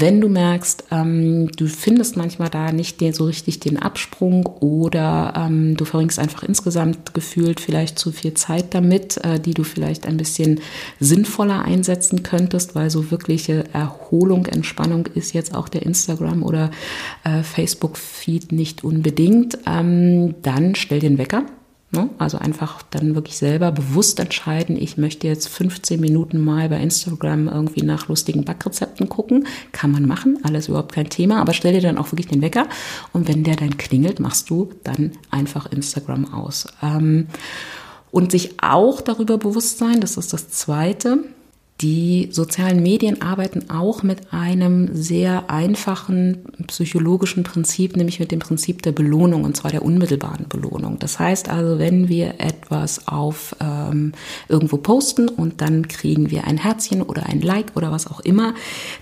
wenn du merkst, ähm, du findest manchmal da nicht den, so richtig den Absprung oder ähm, du verbringst einfach insgesamt gefühlt vielleicht zu viel Zeit damit, äh, die du vielleicht ein bisschen sinnvoller einsetzen könntest, weil so wirkliche Erholung, Entspannung ist jetzt auch der Instagram oder äh, Facebook-Feed nicht unbedingt, ähm, dann stell den Wecker? Also einfach dann wirklich selber bewusst entscheiden, ich möchte jetzt 15 Minuten mal bei Instagram irgendwie nach lustigen Backrezepten gucken. Kann man machen, alles überhaupt kein Thema, aber stell dir dann auch wirklich den Wecker und wenn der dann klingelt, machst du dann einfach Instagram aus. Ähm, und sich auch darüber bewusst sein, das ist das Zweite, die sozialen Medien arbeiten auch mit einem sehr einfachen psychologischen Prinzip, nämlich mit dem Prinzip der Belohnung, und zwar der unmittelbaren Belohnung. Das heißt also, wenn wir etwas auf ähm, irgendwo posten und dann kriegen wir ein Herzchen oder ein Like oder was auch immer,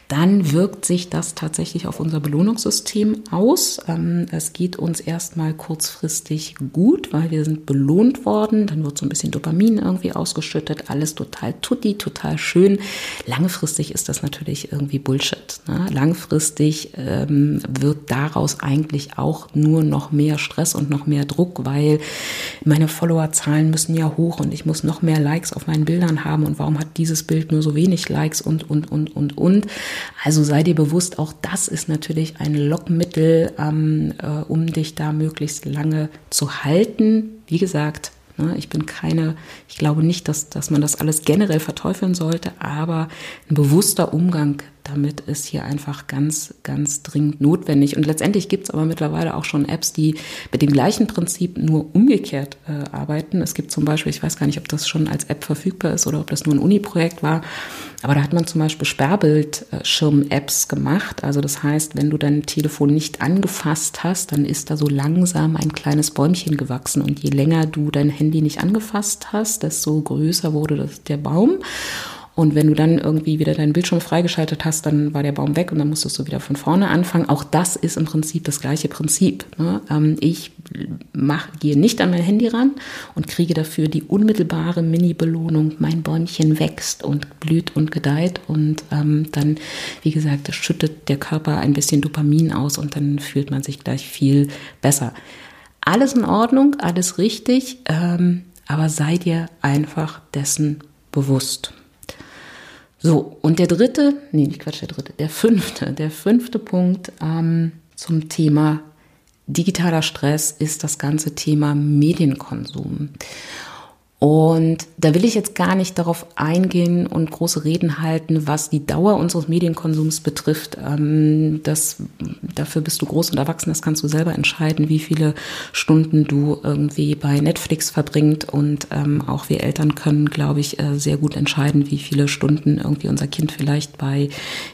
dann wirkt sich das tatsächlich auf unser Belohnungssystem aus. Ähm, es geht uns erstmal kurzfristig gut, weil wir sind belohnt worden. Dann wird so ein bisschen Dopamin irgendwie ausgeschüttet. Alles total tutti, total schön. Langfristig ist das natürlich irgendwie Bullshit. Ne? Langfristig ähm, wird daraus eigentlich auch nur noch mehr Stress und noch mehr Druck, weil meine Followerzahlen müssen ja hoch und ich muss noch mehr Likes auf meinen Bildern haben. Und warum hat dieses Bild nur so wenig Likes und, und, und, und, und. Also sei dir bewusst, auch das ist natürlich ein Lockmittel, ähm, äh, um dich da möglichst lange zu halten. Wie gesagt, ich bin keine, ich glaube nicht, dass, dass man das alles generell verteufeln sollte, aber ein bewusster Umgang damit ist hier einfach ganz, ganz dringend notwendig. Und letztendlich gibt es aber mittlerweile auch schon Apps, die mit dem gleichen Prinzip nur umgekehrt äh, arbeiten. Es gibt zum Beispiel, ich weiß gar nicht, ob das schon als App verfügbar ist oder ob das nur ein Uni-Projekt war, aber da hat man zum Beispiel Sperrbildschirm-Apps gemacht. Also das heißt, wenn du dein Telefon nicht angefasst hast, dann ist da so langsam ein kleines Bäumchen gewachsen. Und je länger du dein Handy nicht angefasst hast, desto größer wurde das, der Baum. Und wenn du dann irgendwie wieder deinen Bildschirm freigeschaltet hast, dann war der Baum weg und dann musstest du wieder von vorne anfangen. Auch das ist im Prinzip das gleiche Prinzip. Ne? Ähm, ich mach, gehe nicht an mein Handy ran und kriege dafür die unmittelbare Mini-Belohnung. Mein Bäumchen wächst und blüht und gedeiht und ähm, dann, wie gesagt, schüttet der Körper ein bisschen Dopamin aus und dann fühlt man sich gleich viel besser. Alles in Ordnung, alles richtig, ähm, aber sei dir einfach dessen bewusst. So, und der dritte, nee, nicht Quatsch, der dritte, der fünfte, der fünfte Punkt ähm, zum Thema digitaler Stress ist das ganze Thema Medienkonsum. Und da will ich jetzt gar nicht darauf eingehen und große Reden halten, was die Dauer unseres Medienkonsums betrifft. Ähm, das, dafür bist du groß und erwachsen, das kannst du selber entscheiden, wie viele Stunden du irgendwie bei Netflix verbringt. Und ähm, auch wir Eltern können, glaube ich, äh, sehr gut entscheiden, wie viele Stunden irgendwie unser Kind vielleicht bei,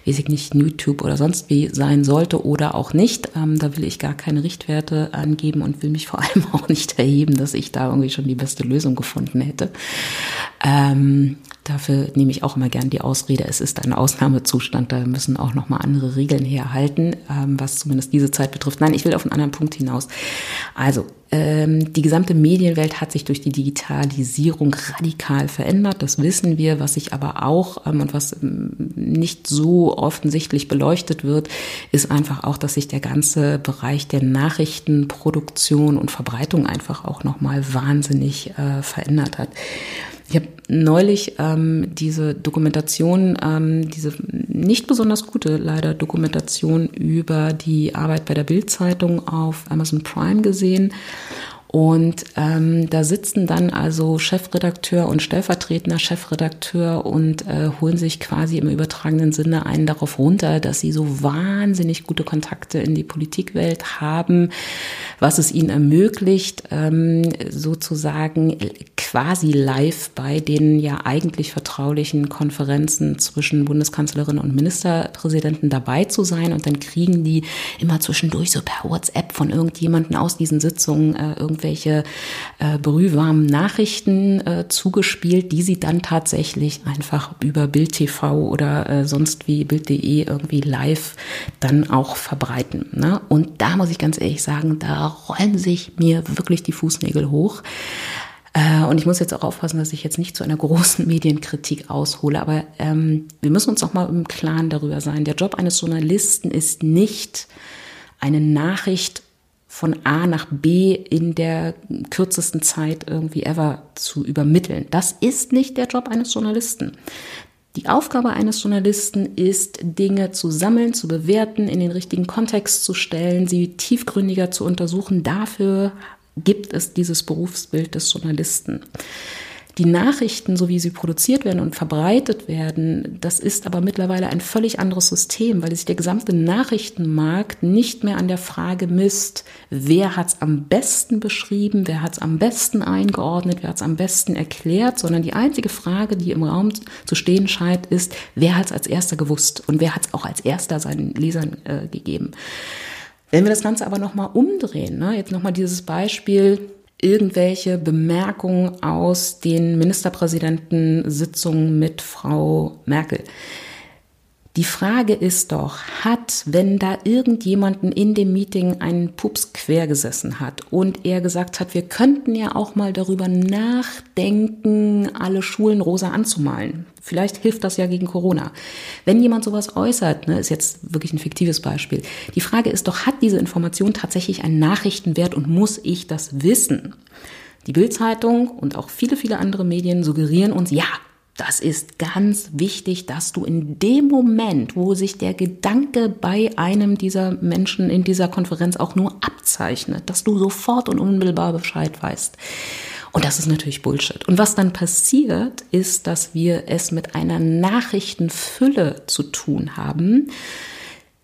weiß ich nicht, YouTube oder sonst wie sein sollte oder auch nicht. Ähm, da will ich gar keine Richtwerte angeben und will mich vor (laughs) allem auch nicht erheben, dass ich da irgendwie schon die beste Lösung gefunden gefunden hätte. Dafür nehme ich auch immer gern die Ausrede, es ist ein Ausnahmezustand, da müssen auch nochmal andere Regeln herhalten, ähm, was zumindest diese Zeit betrifft. Nein, ich will auf einen anderen Punkt hinaus. Also, ähm, die gesamte Medienwelt hat sich durch die Digitalisierung radikal verändert, das wissen wir, was sich aber auch ähm, und was nicht so offensichtlich beleuchtet wird, ist einfach auch, dass sich der ganze Bereich der Nachrichtenproduktion und Verbreitung einfach auch nochmal wahnsinnig äh, verändert hat. Ich habe neulich ähm, diese Dokumentation, ähm, diese nicht besonders gute leider Dokumentation über die Arbeit bei der Bildzeitung auf Amazon Prime gesehen. Und ähm, da sitzen dann also Chefredakteur und stellvertretender Chefredakteur und äh, holen sich quasi im übertragenen Sinne einen darauf runter, dass sie so wahnsinnig gute Kontakte in die Politikwelt haben, was es ihnen ermöglicht, ähm, sozusagen quasi live bei den ja eigentlich vertraulichen Konferenzen zwischen Bundeskanzlerin und Ministerpräsidenten dabei zu sein. Und dann kriegen die immer zwischendurch so per WhatsApp von irgendjemanden aus diesen Sitzungen äh, irgendwelche äh, brühwarmen Nachrichten äh, zugespielt, die sie dann tatsächlich einfach über Bild TV oder äh, sonst wie Bild.de irgendwie live dann auch verbreiten. Ne? Und da muss ich ganz ehrlich sagen, da rollen sich mir wirklich die Fußnägel hoch. Äh, und ich muss jetzt auch aufpassen, dass ich jetzt nicht zu einer großen (laughs) Medienkritik aushole, aber ähm, wir müssen uns auch mal im Klaren darüber sein. Der Job eines Journalisten ist nicht eine Nachricht von A nach B in der kürzesten Zeit irgendwie ever zu übermitteln. Das ist nicht der Job eines Journalisten. Die Aufgabe eines Journalisten ist, Dinge zu sammeln, zu bewerten, in den richtigen Kontext zu stellen, sie tiefgründiger zu untersuchen. Dafür gibt es dieses Berufsbild des Journalisten. Die Nachrichten, so wie sie produziert werden und verbreitet werden, das ist aber mittlerweile ein völlig anderes System, weil sich der gesamte Nachrichtenmarkt nicht mehr an der Frage misst, wer hat es am besten beschrieben, wer hat es am besten eingeordnet, wer hat es am besten erklärt, sondern die einzige Frage, die im Raum zu stehen scheint, ist, wer hat es als erster gewusst und wer hat es auch als erster seinen Lesern äh, gegeben. Wenn wir das Ganze aber nochmal umdrehen, ne, jetzt nochmal dieses Beispiel, irgendwelche Bemerkungen aus den Ministerpräsidentensitzungen mit Frau Merkel. Die Frage ist doch, hat, wenn da irgendjemanden in dem Meeting einen Pups quer gesessen hat und er gesagt hat, wir könnten ja auch mal darüber nachdenken, alle Schulen rosa anzumalen. Vielleicht hilft das ja gegen Corona. Wenn jemand sowas äußert, ne, ist jetzt wirklich ein fiktives Beispiel. Die Frage ist doch, hat diese Information tatsächlich einen Nachrichtenwert und muss ich das wissen? Die Bildzeitung und auch viele, viele andere Medien suggerieren uns, ja, das ist ganz wichtig, dass du in dem Moment, wo sich der Gedanke bei einem dieser Menschen in dieser Konferenz auch nur abzeichnet, dass du sofort und unmittelbar Bescheid weißt. Und das ist natürlich Bullshit. Und was dann passiert, ist, dass wir es mit einer Nachrichtenfülle zu tun haben,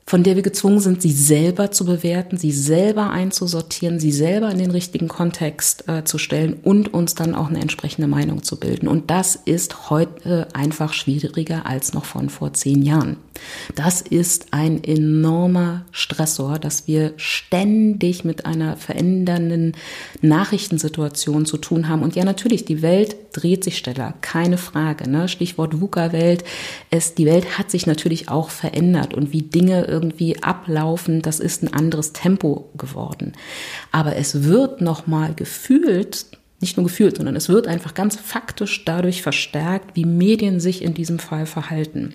von der wir gezwungen sind, sie selber zu bewerten, sie selber einzusortieren, sie selber in den richtigen Kontext äh, zu stellen und uns dann auch eine entsprechende Meinung zu bilden. Und das ist heute einfach schwieriger als noch von vor zehn Jahren. Das ist ein enormer Stressor, dass wir ständig mit einer verändernden Nachrichtensituation zu tun haben. Und ja, natürlich, die Welt dreht sich schneller, keine Frage. Ne? Stichwort VUCA-Welt. Die Welt hat sich natürlich auch verändert und wie Dinge irgendwie ablaufen, das ist ein anderes Tempo geworden. Aber es wird nochmal gefühlt, nicht nur gefühlt, sondern es wird einfach ganz faktisch dadurch verstärkt, wie Medien sich in diesem Fall verhalten.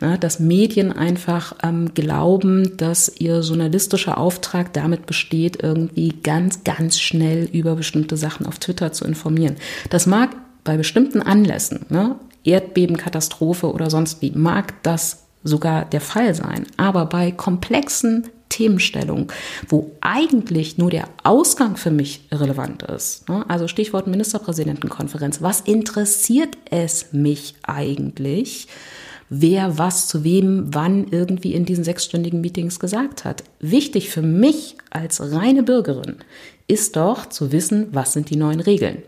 Na, dass Medien einfach ähm, glauben, dass ihr journalistischer Auftrag damit besteht, irgendwie ganz, ganz schnell über bestimmte Sachen auf Twitter zu informieren. Das mag bei bestimmten Anlässen, ne, Erdbeben, Katastrophe oder sonst wie, mag das sogar der Fall sein. Aber bei komplexen Themenstellung, wo eigentlich nur der Ausgang für mich relevant ist. Ne? Also Stichwort Ministerpräsidentenkonferenz. Was interessiert es mich eigentlich? wer was zu wem wann irgendwie in diesen sechsstündigen Meetings gesagt hat. Wichtig für mich als reine Bürgerin ist doch zu wissen, was sind die neuen Regeln.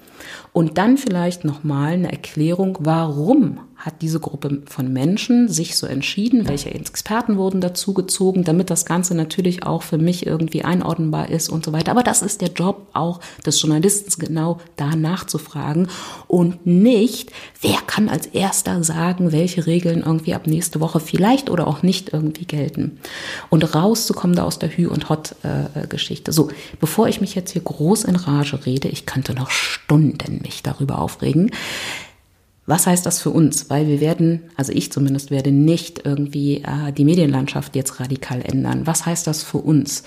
Und dann vielleicht nochmal eine Erklärung, warum hat diese Gruppe von Menschen sich so entschieden, welche Experten wurden dazugezogen, damit das Ganze natürlich auch für mich irgendwie einordnbar ist und so weiter. Aber das ist der Job auch des Journalisten, genau da nachzufragen und nicht, wer kann als erster sagen, welche Regeln irgendwie ab nächste Woche vielleicht oder auch nicht irgendwie gelten. Und rauszukommen da aus der Hü- und Hot-Geschichte. So, bevor ich mich jetzt hier groß in Rage rede, ich könnte noch Stunden mich darüber aufregen. Was heißt das für uns? Weil wir werden, also ich zumindest werde nicht irgendwie äh, die Medienlandschaft jetzt radikal ändern. Was heißt das für uns?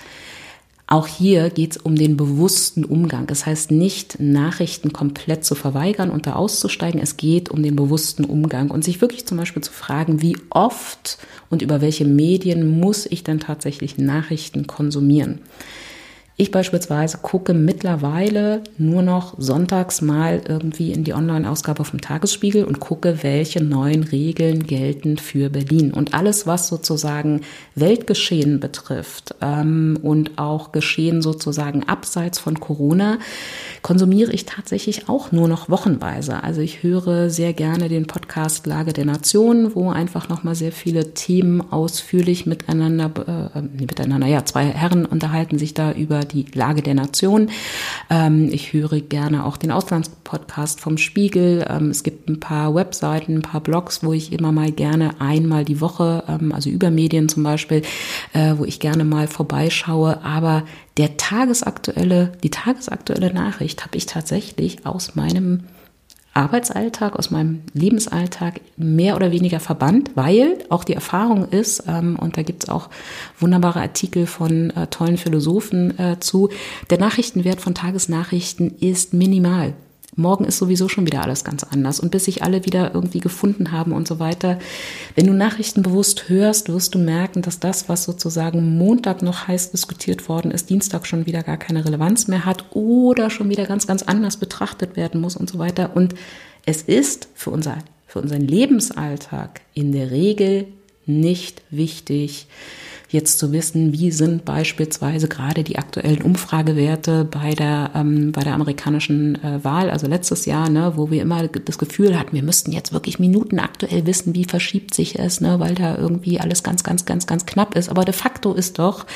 Auch hier geht es um den bewussten Umgang. Das heißt nicht, Nachrichten komplett zu verweigern und da auszusteigen. Es geht um den bewussten Umgang und sich wirklich zum Beispiel zu fragen, wie oft und über welche Medien muss ich denn tatsächlich Nachrichten konsumieren. Ich beispielsweise gucke mittlerweile nur noch sonntags mal irgendwie in die Online-Ausgabe vom Tagesspiegel und gucke, welche neuen Regeln gelten für Berlin. Und alles, was sozusagen Weltgeschehen betrifft ähm, und auch Geschehen sozusagen abseits von Corona, konsumiere ich tatsächlich auch nur noch wochenweise. Also ich höre sehr gerne den Podcast Lage der Nationen, wo einfach nochmal sehr viele Themen ausführlich miteinander, äh, miteinander, ja, zwei Herren unterhalten sich da über die Lage der Nation. Ähm, ich höre gerne auch den Auslandspodcast vom Spiegel. Ähm, es gibt ein paar Webseiten, ein paar Blogs, wo ich immer mal gerne einmal die Woche, ähm, also über Medien zum Beispiel, äh, wo ich gerne mal vorbeischaue. Aber der tagesaktuelle, die tagesaktuelle Nachricht habe ich tatsächlich aus meinem Arbeitsalltag, aus meinem Lebensalltag mehr oder weniger verbannt, weil auch die Erfahrung ist, ähm, und da gibt es auch wunderbare Artikel von äh, tollen Philosophen äh, zu, der Nachrichtenwert von Tagesnachrichten ist minimal morgen ist sowieso schon wieder alles ganz anders. Und bis sich alle wieder irgendwie gefunden haben und so weiter. Wenn du Nachrichten bewusst hörst, wirst du merken, dass das, was sozusagen Montag noch heiß diskutiert worden ist, Dienstag schon wieder gar keine Relevanz mehr hat oder schon wieder ganz, ganz anders betrachtet werden muss und so weiter. Und es ist für, unser, für unseren Lebensalltag in der Regel nicht wichtig, jetzt zu wissen, wie sind beispielsweise gerade die aktuellen Umfragewerte bei der, ähm, bei der amerikanischen äh, Wahl, also letztes Jahr, ne, wo wir immer das Gefühl hatten, wir müssten jetzt wirklich Minuten aktuell wissen, wie verschiebt sich es, ne, weil da irgendwie alles ganz, ganz, ganz, ganz knapp ist. Aber de facto ist doch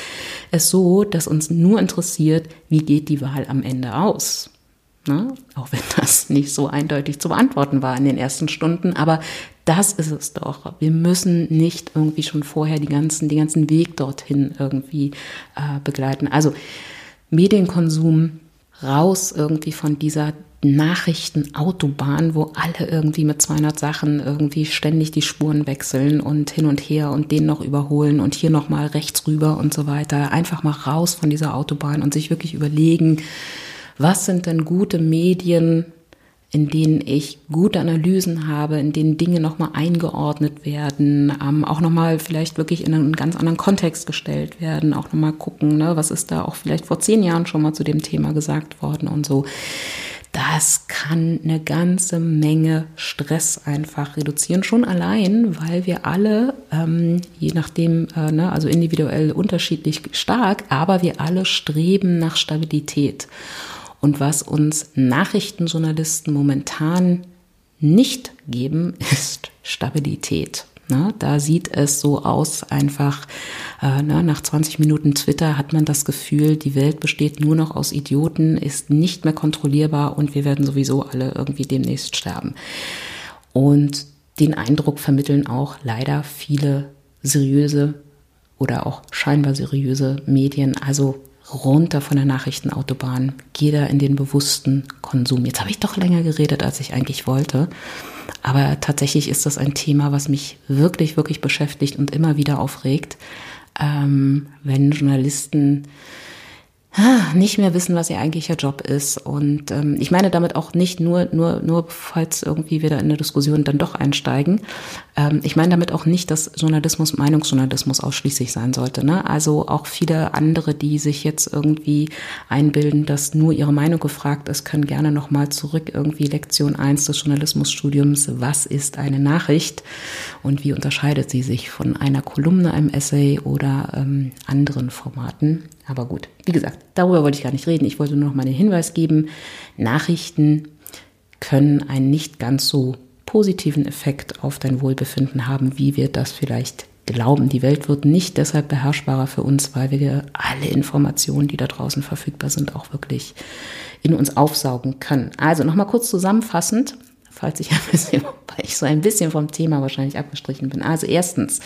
es so, dass uns nur interessiert, wie geht die Wahl am Ende aus. Ne? Auch wenn das nicht so eindeutig zu beantworten war in den ersten Stunden. Aber das ist es doch. Wir müssen nicht irgendwie schon vorher die ganzen, den ganzen Weg dorthin irgendwie äh, begleiten. Also Medienkonsum raus irgendwie von dieser Nachrichtenautobahn, wo alle irgendwie mit 200 Sachen irgendwie ständig die Spuren wechseln und hin und her und den noch überholen und hier noch mal rechts rüber und so weiter. Einfach mal raus von dieser Autobahn und sich wirklich überlegen, was sind denn gute Medien, in denen ich gute Analysen habe, in denen Dinge nochmal eingeordnet werden, ähm, auch nochmal vielleicht wirklich in einen ganz anderen Kontext gestellt werden, auch nochmal gucken, ne, was ist da auch vielleicht vor zehn Jahren schon mal zu dem Thema gesagt worden und so. Das kann eine ganze Menge Stress einfach reduzieren, schon allein, weil wir alle, ähm, je nachdem, äh, ne, also individuell unterschiedlich stark, aber wir alle streben nach Stabilität. Und was uns Nachrichtenjournalisten momentan nicht geben, (laughs) ist Stabilität. Ne, da sieht es so aus, einfach äh, ne, nach 20 Minuten Twitter hat man das Gefühl, die Welt besteht nur noch aus Idioten, ist nicht mehr kontrollierbar und wir werden sowieso alle irgendwie demnächst sterben. Und den Eindruck vermitteln auch leider viele seriöse oder auch scheinbar seriöse Medien. Also runter von der Nachrichtenautobahn, geh da in den bewussten Konsum. Jetzt habe ich doch länger geredet, als ich eigentlich wollte. Aber tatsächlich ist das ein Thema, was mich wirklich, wirklich beschäftigt und immer wieder aufregt, ähm, wenn Journalisten nicht mehr wissen, was ihr eigentlicher Job ist. Und ähm, ich meine damit auch nicht nur, nur, nur, falls irgendwie wir da in eine Diskussion dann doch einsteigen. Ähm, ich meine damit auch nicht, dass Journalismus Meinungsjournalismus ausschließlich sein sollte. Ne? Also auch viele andere, die sich jetzt irgendwie einbilden, dass nur ihre Meinung gefragt ist, können gerne nochmal zurück irgendwie Lektion 1 des Journalismusstudiums. Was ist eine Nachricht und wie unterscheidet sie sich von einer Kolumne, einem Essay oder ähm, anderen Formaten? Aber gut, wie gesagt, darüber wollte ich gar nicht reden. Ich wollte nur noch mal den Hinweis geben, Nachrichten können einen nicht ganz so positiven Effekt auf dein Wohlbefinden haben, wie wir das vielleicht glauben. Die Welt wird nicht deshalb beherrschbarer für uns, weil wir alle Informationen, die da draußen verfügbar sind, auch wirklich in uns aufsaugen können. Also nochmal kurz zusammenfassend, falls ich ein bisschen, (laughs) weil ich so ein bisschen vom Thema wahrscheinlich abgestrichen bin. Also erstens,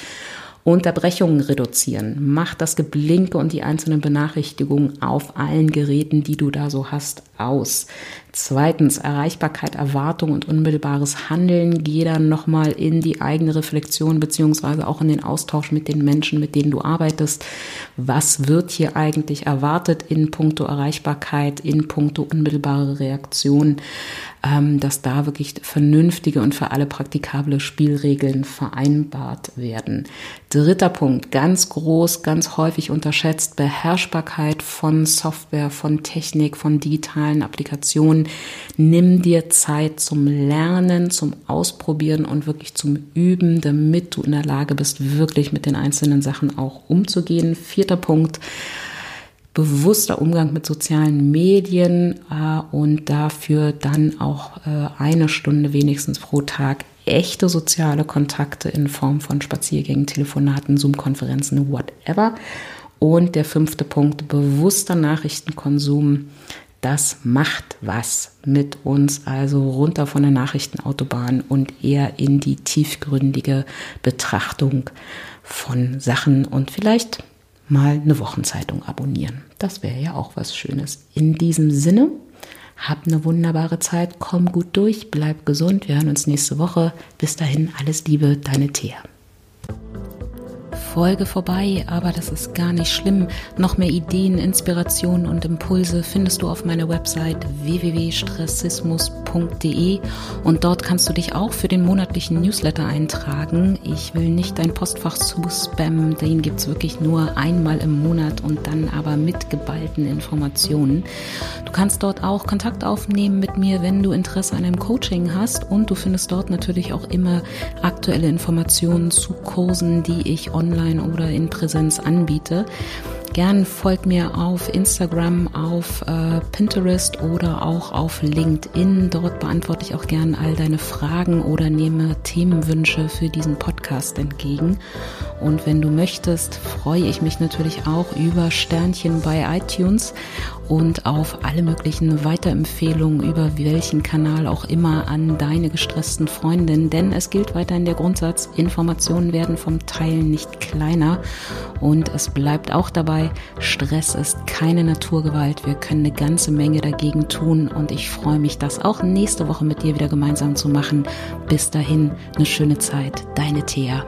Unterbrechungen reduzieren. Mach das Geblinke und die einzelnen Benachrichtigungen auf allen Geräten, die du da so hast, aus. Zweitens, Erreichbarkeit, Erwartung und unmittelbares Handeln. Geh dann nochmal in die eigene Reflexion beziehungsweise auch in den Austausch mit den Menschen, mit denen du arbeitest. Was wird hier eigentlich erwartet in puncto Erreichbarkeit, in puncto unmittelbare Reaktion? Ähm, dass da wirklich vernünftige und für alle praktikable Spielregeln vereinbart werden. Dritter Punkt, ganz groß, ganz häufig unterschätzt, Beherrschbarkeit von Software, von Technik, von digitalen Applikationen. Nimm dir Zeit zum Lernen, zum Ausprobieren und wirklich zum Üben, damit du in der Lage bist, wirklich mit den einzelnen Sachen auch umzugehen. Vierter Punkt, bewusster Umgang mit sozialen Medien äh, und dafür dann auch äh, eine Stunde wenigstens pro Tag echte soziale Kontakte in Form von Spaziergängen, Telefonaten, Zoom-Konferenzen, whatever. Und der fünfte Punkt, bewusster Nachrichtenkonsum. Das macht was mit uns, also runter von der Nachrichtenautobahn und eher in die tiefgründige Betrachtung von Sachen und vielleicht mal eine Wochenzeitung abonnieren. Das wäre ja auch was Schönes. In diesem Sinne, hab eine wunderbare Zeit, komm gut durch, bleib gesund. Wir hören uns nächste Woche. Bis dahin, alles Liebe, deine Thea. Folge vorbei, aber das ist gar nicht schlimm. Noch mehr Ideen, Inspirationen und Impulse findest du auf meiner Website www.stressismus.de und dort kannst du dich auch für den monatlichen Newsletter eintragen. Ich will nicht dein Postfach zuspammen, den gibt es wirklich nur einmal im Monat und dann aber mit geballten Informationen. Du kannst dort auch Kontakt aufnehmen mit mir, wenn du Interesse an einem Coaching hast und du findest dort natürlich auch immer aktuelle Informationen zu Kursen, die ich online oder in Präsenz anbiete. Gern folgt mir auf Instagram, auf äh, Pinterest oder auch auf LinkedIn. Dort beantworte ich auch gern all deine Fragen oder nehme Themenwünsche für diesen Podcast entgegen. Und wenn du möchtest, freue ich mich natürlich auch über Sternchen bei iTunes und auf alle möglichen Weiterempfehlungen über welchen Kanal auch immer an deine gestressten Freundinnen. Denn es gilt weiterhin der Grundsatz, Informationen werden vom Teilen nicht kleiner. Und es bleibt auch dabei, Stress ist keine Naturgewalt. Wir können eine ganze Menge dagegen tun. Und ich freue mich, das auch nächste Woche mit dir wieder gemeinsam zu machen. Bis dahin, eine schöne Zeit. Deine Thea.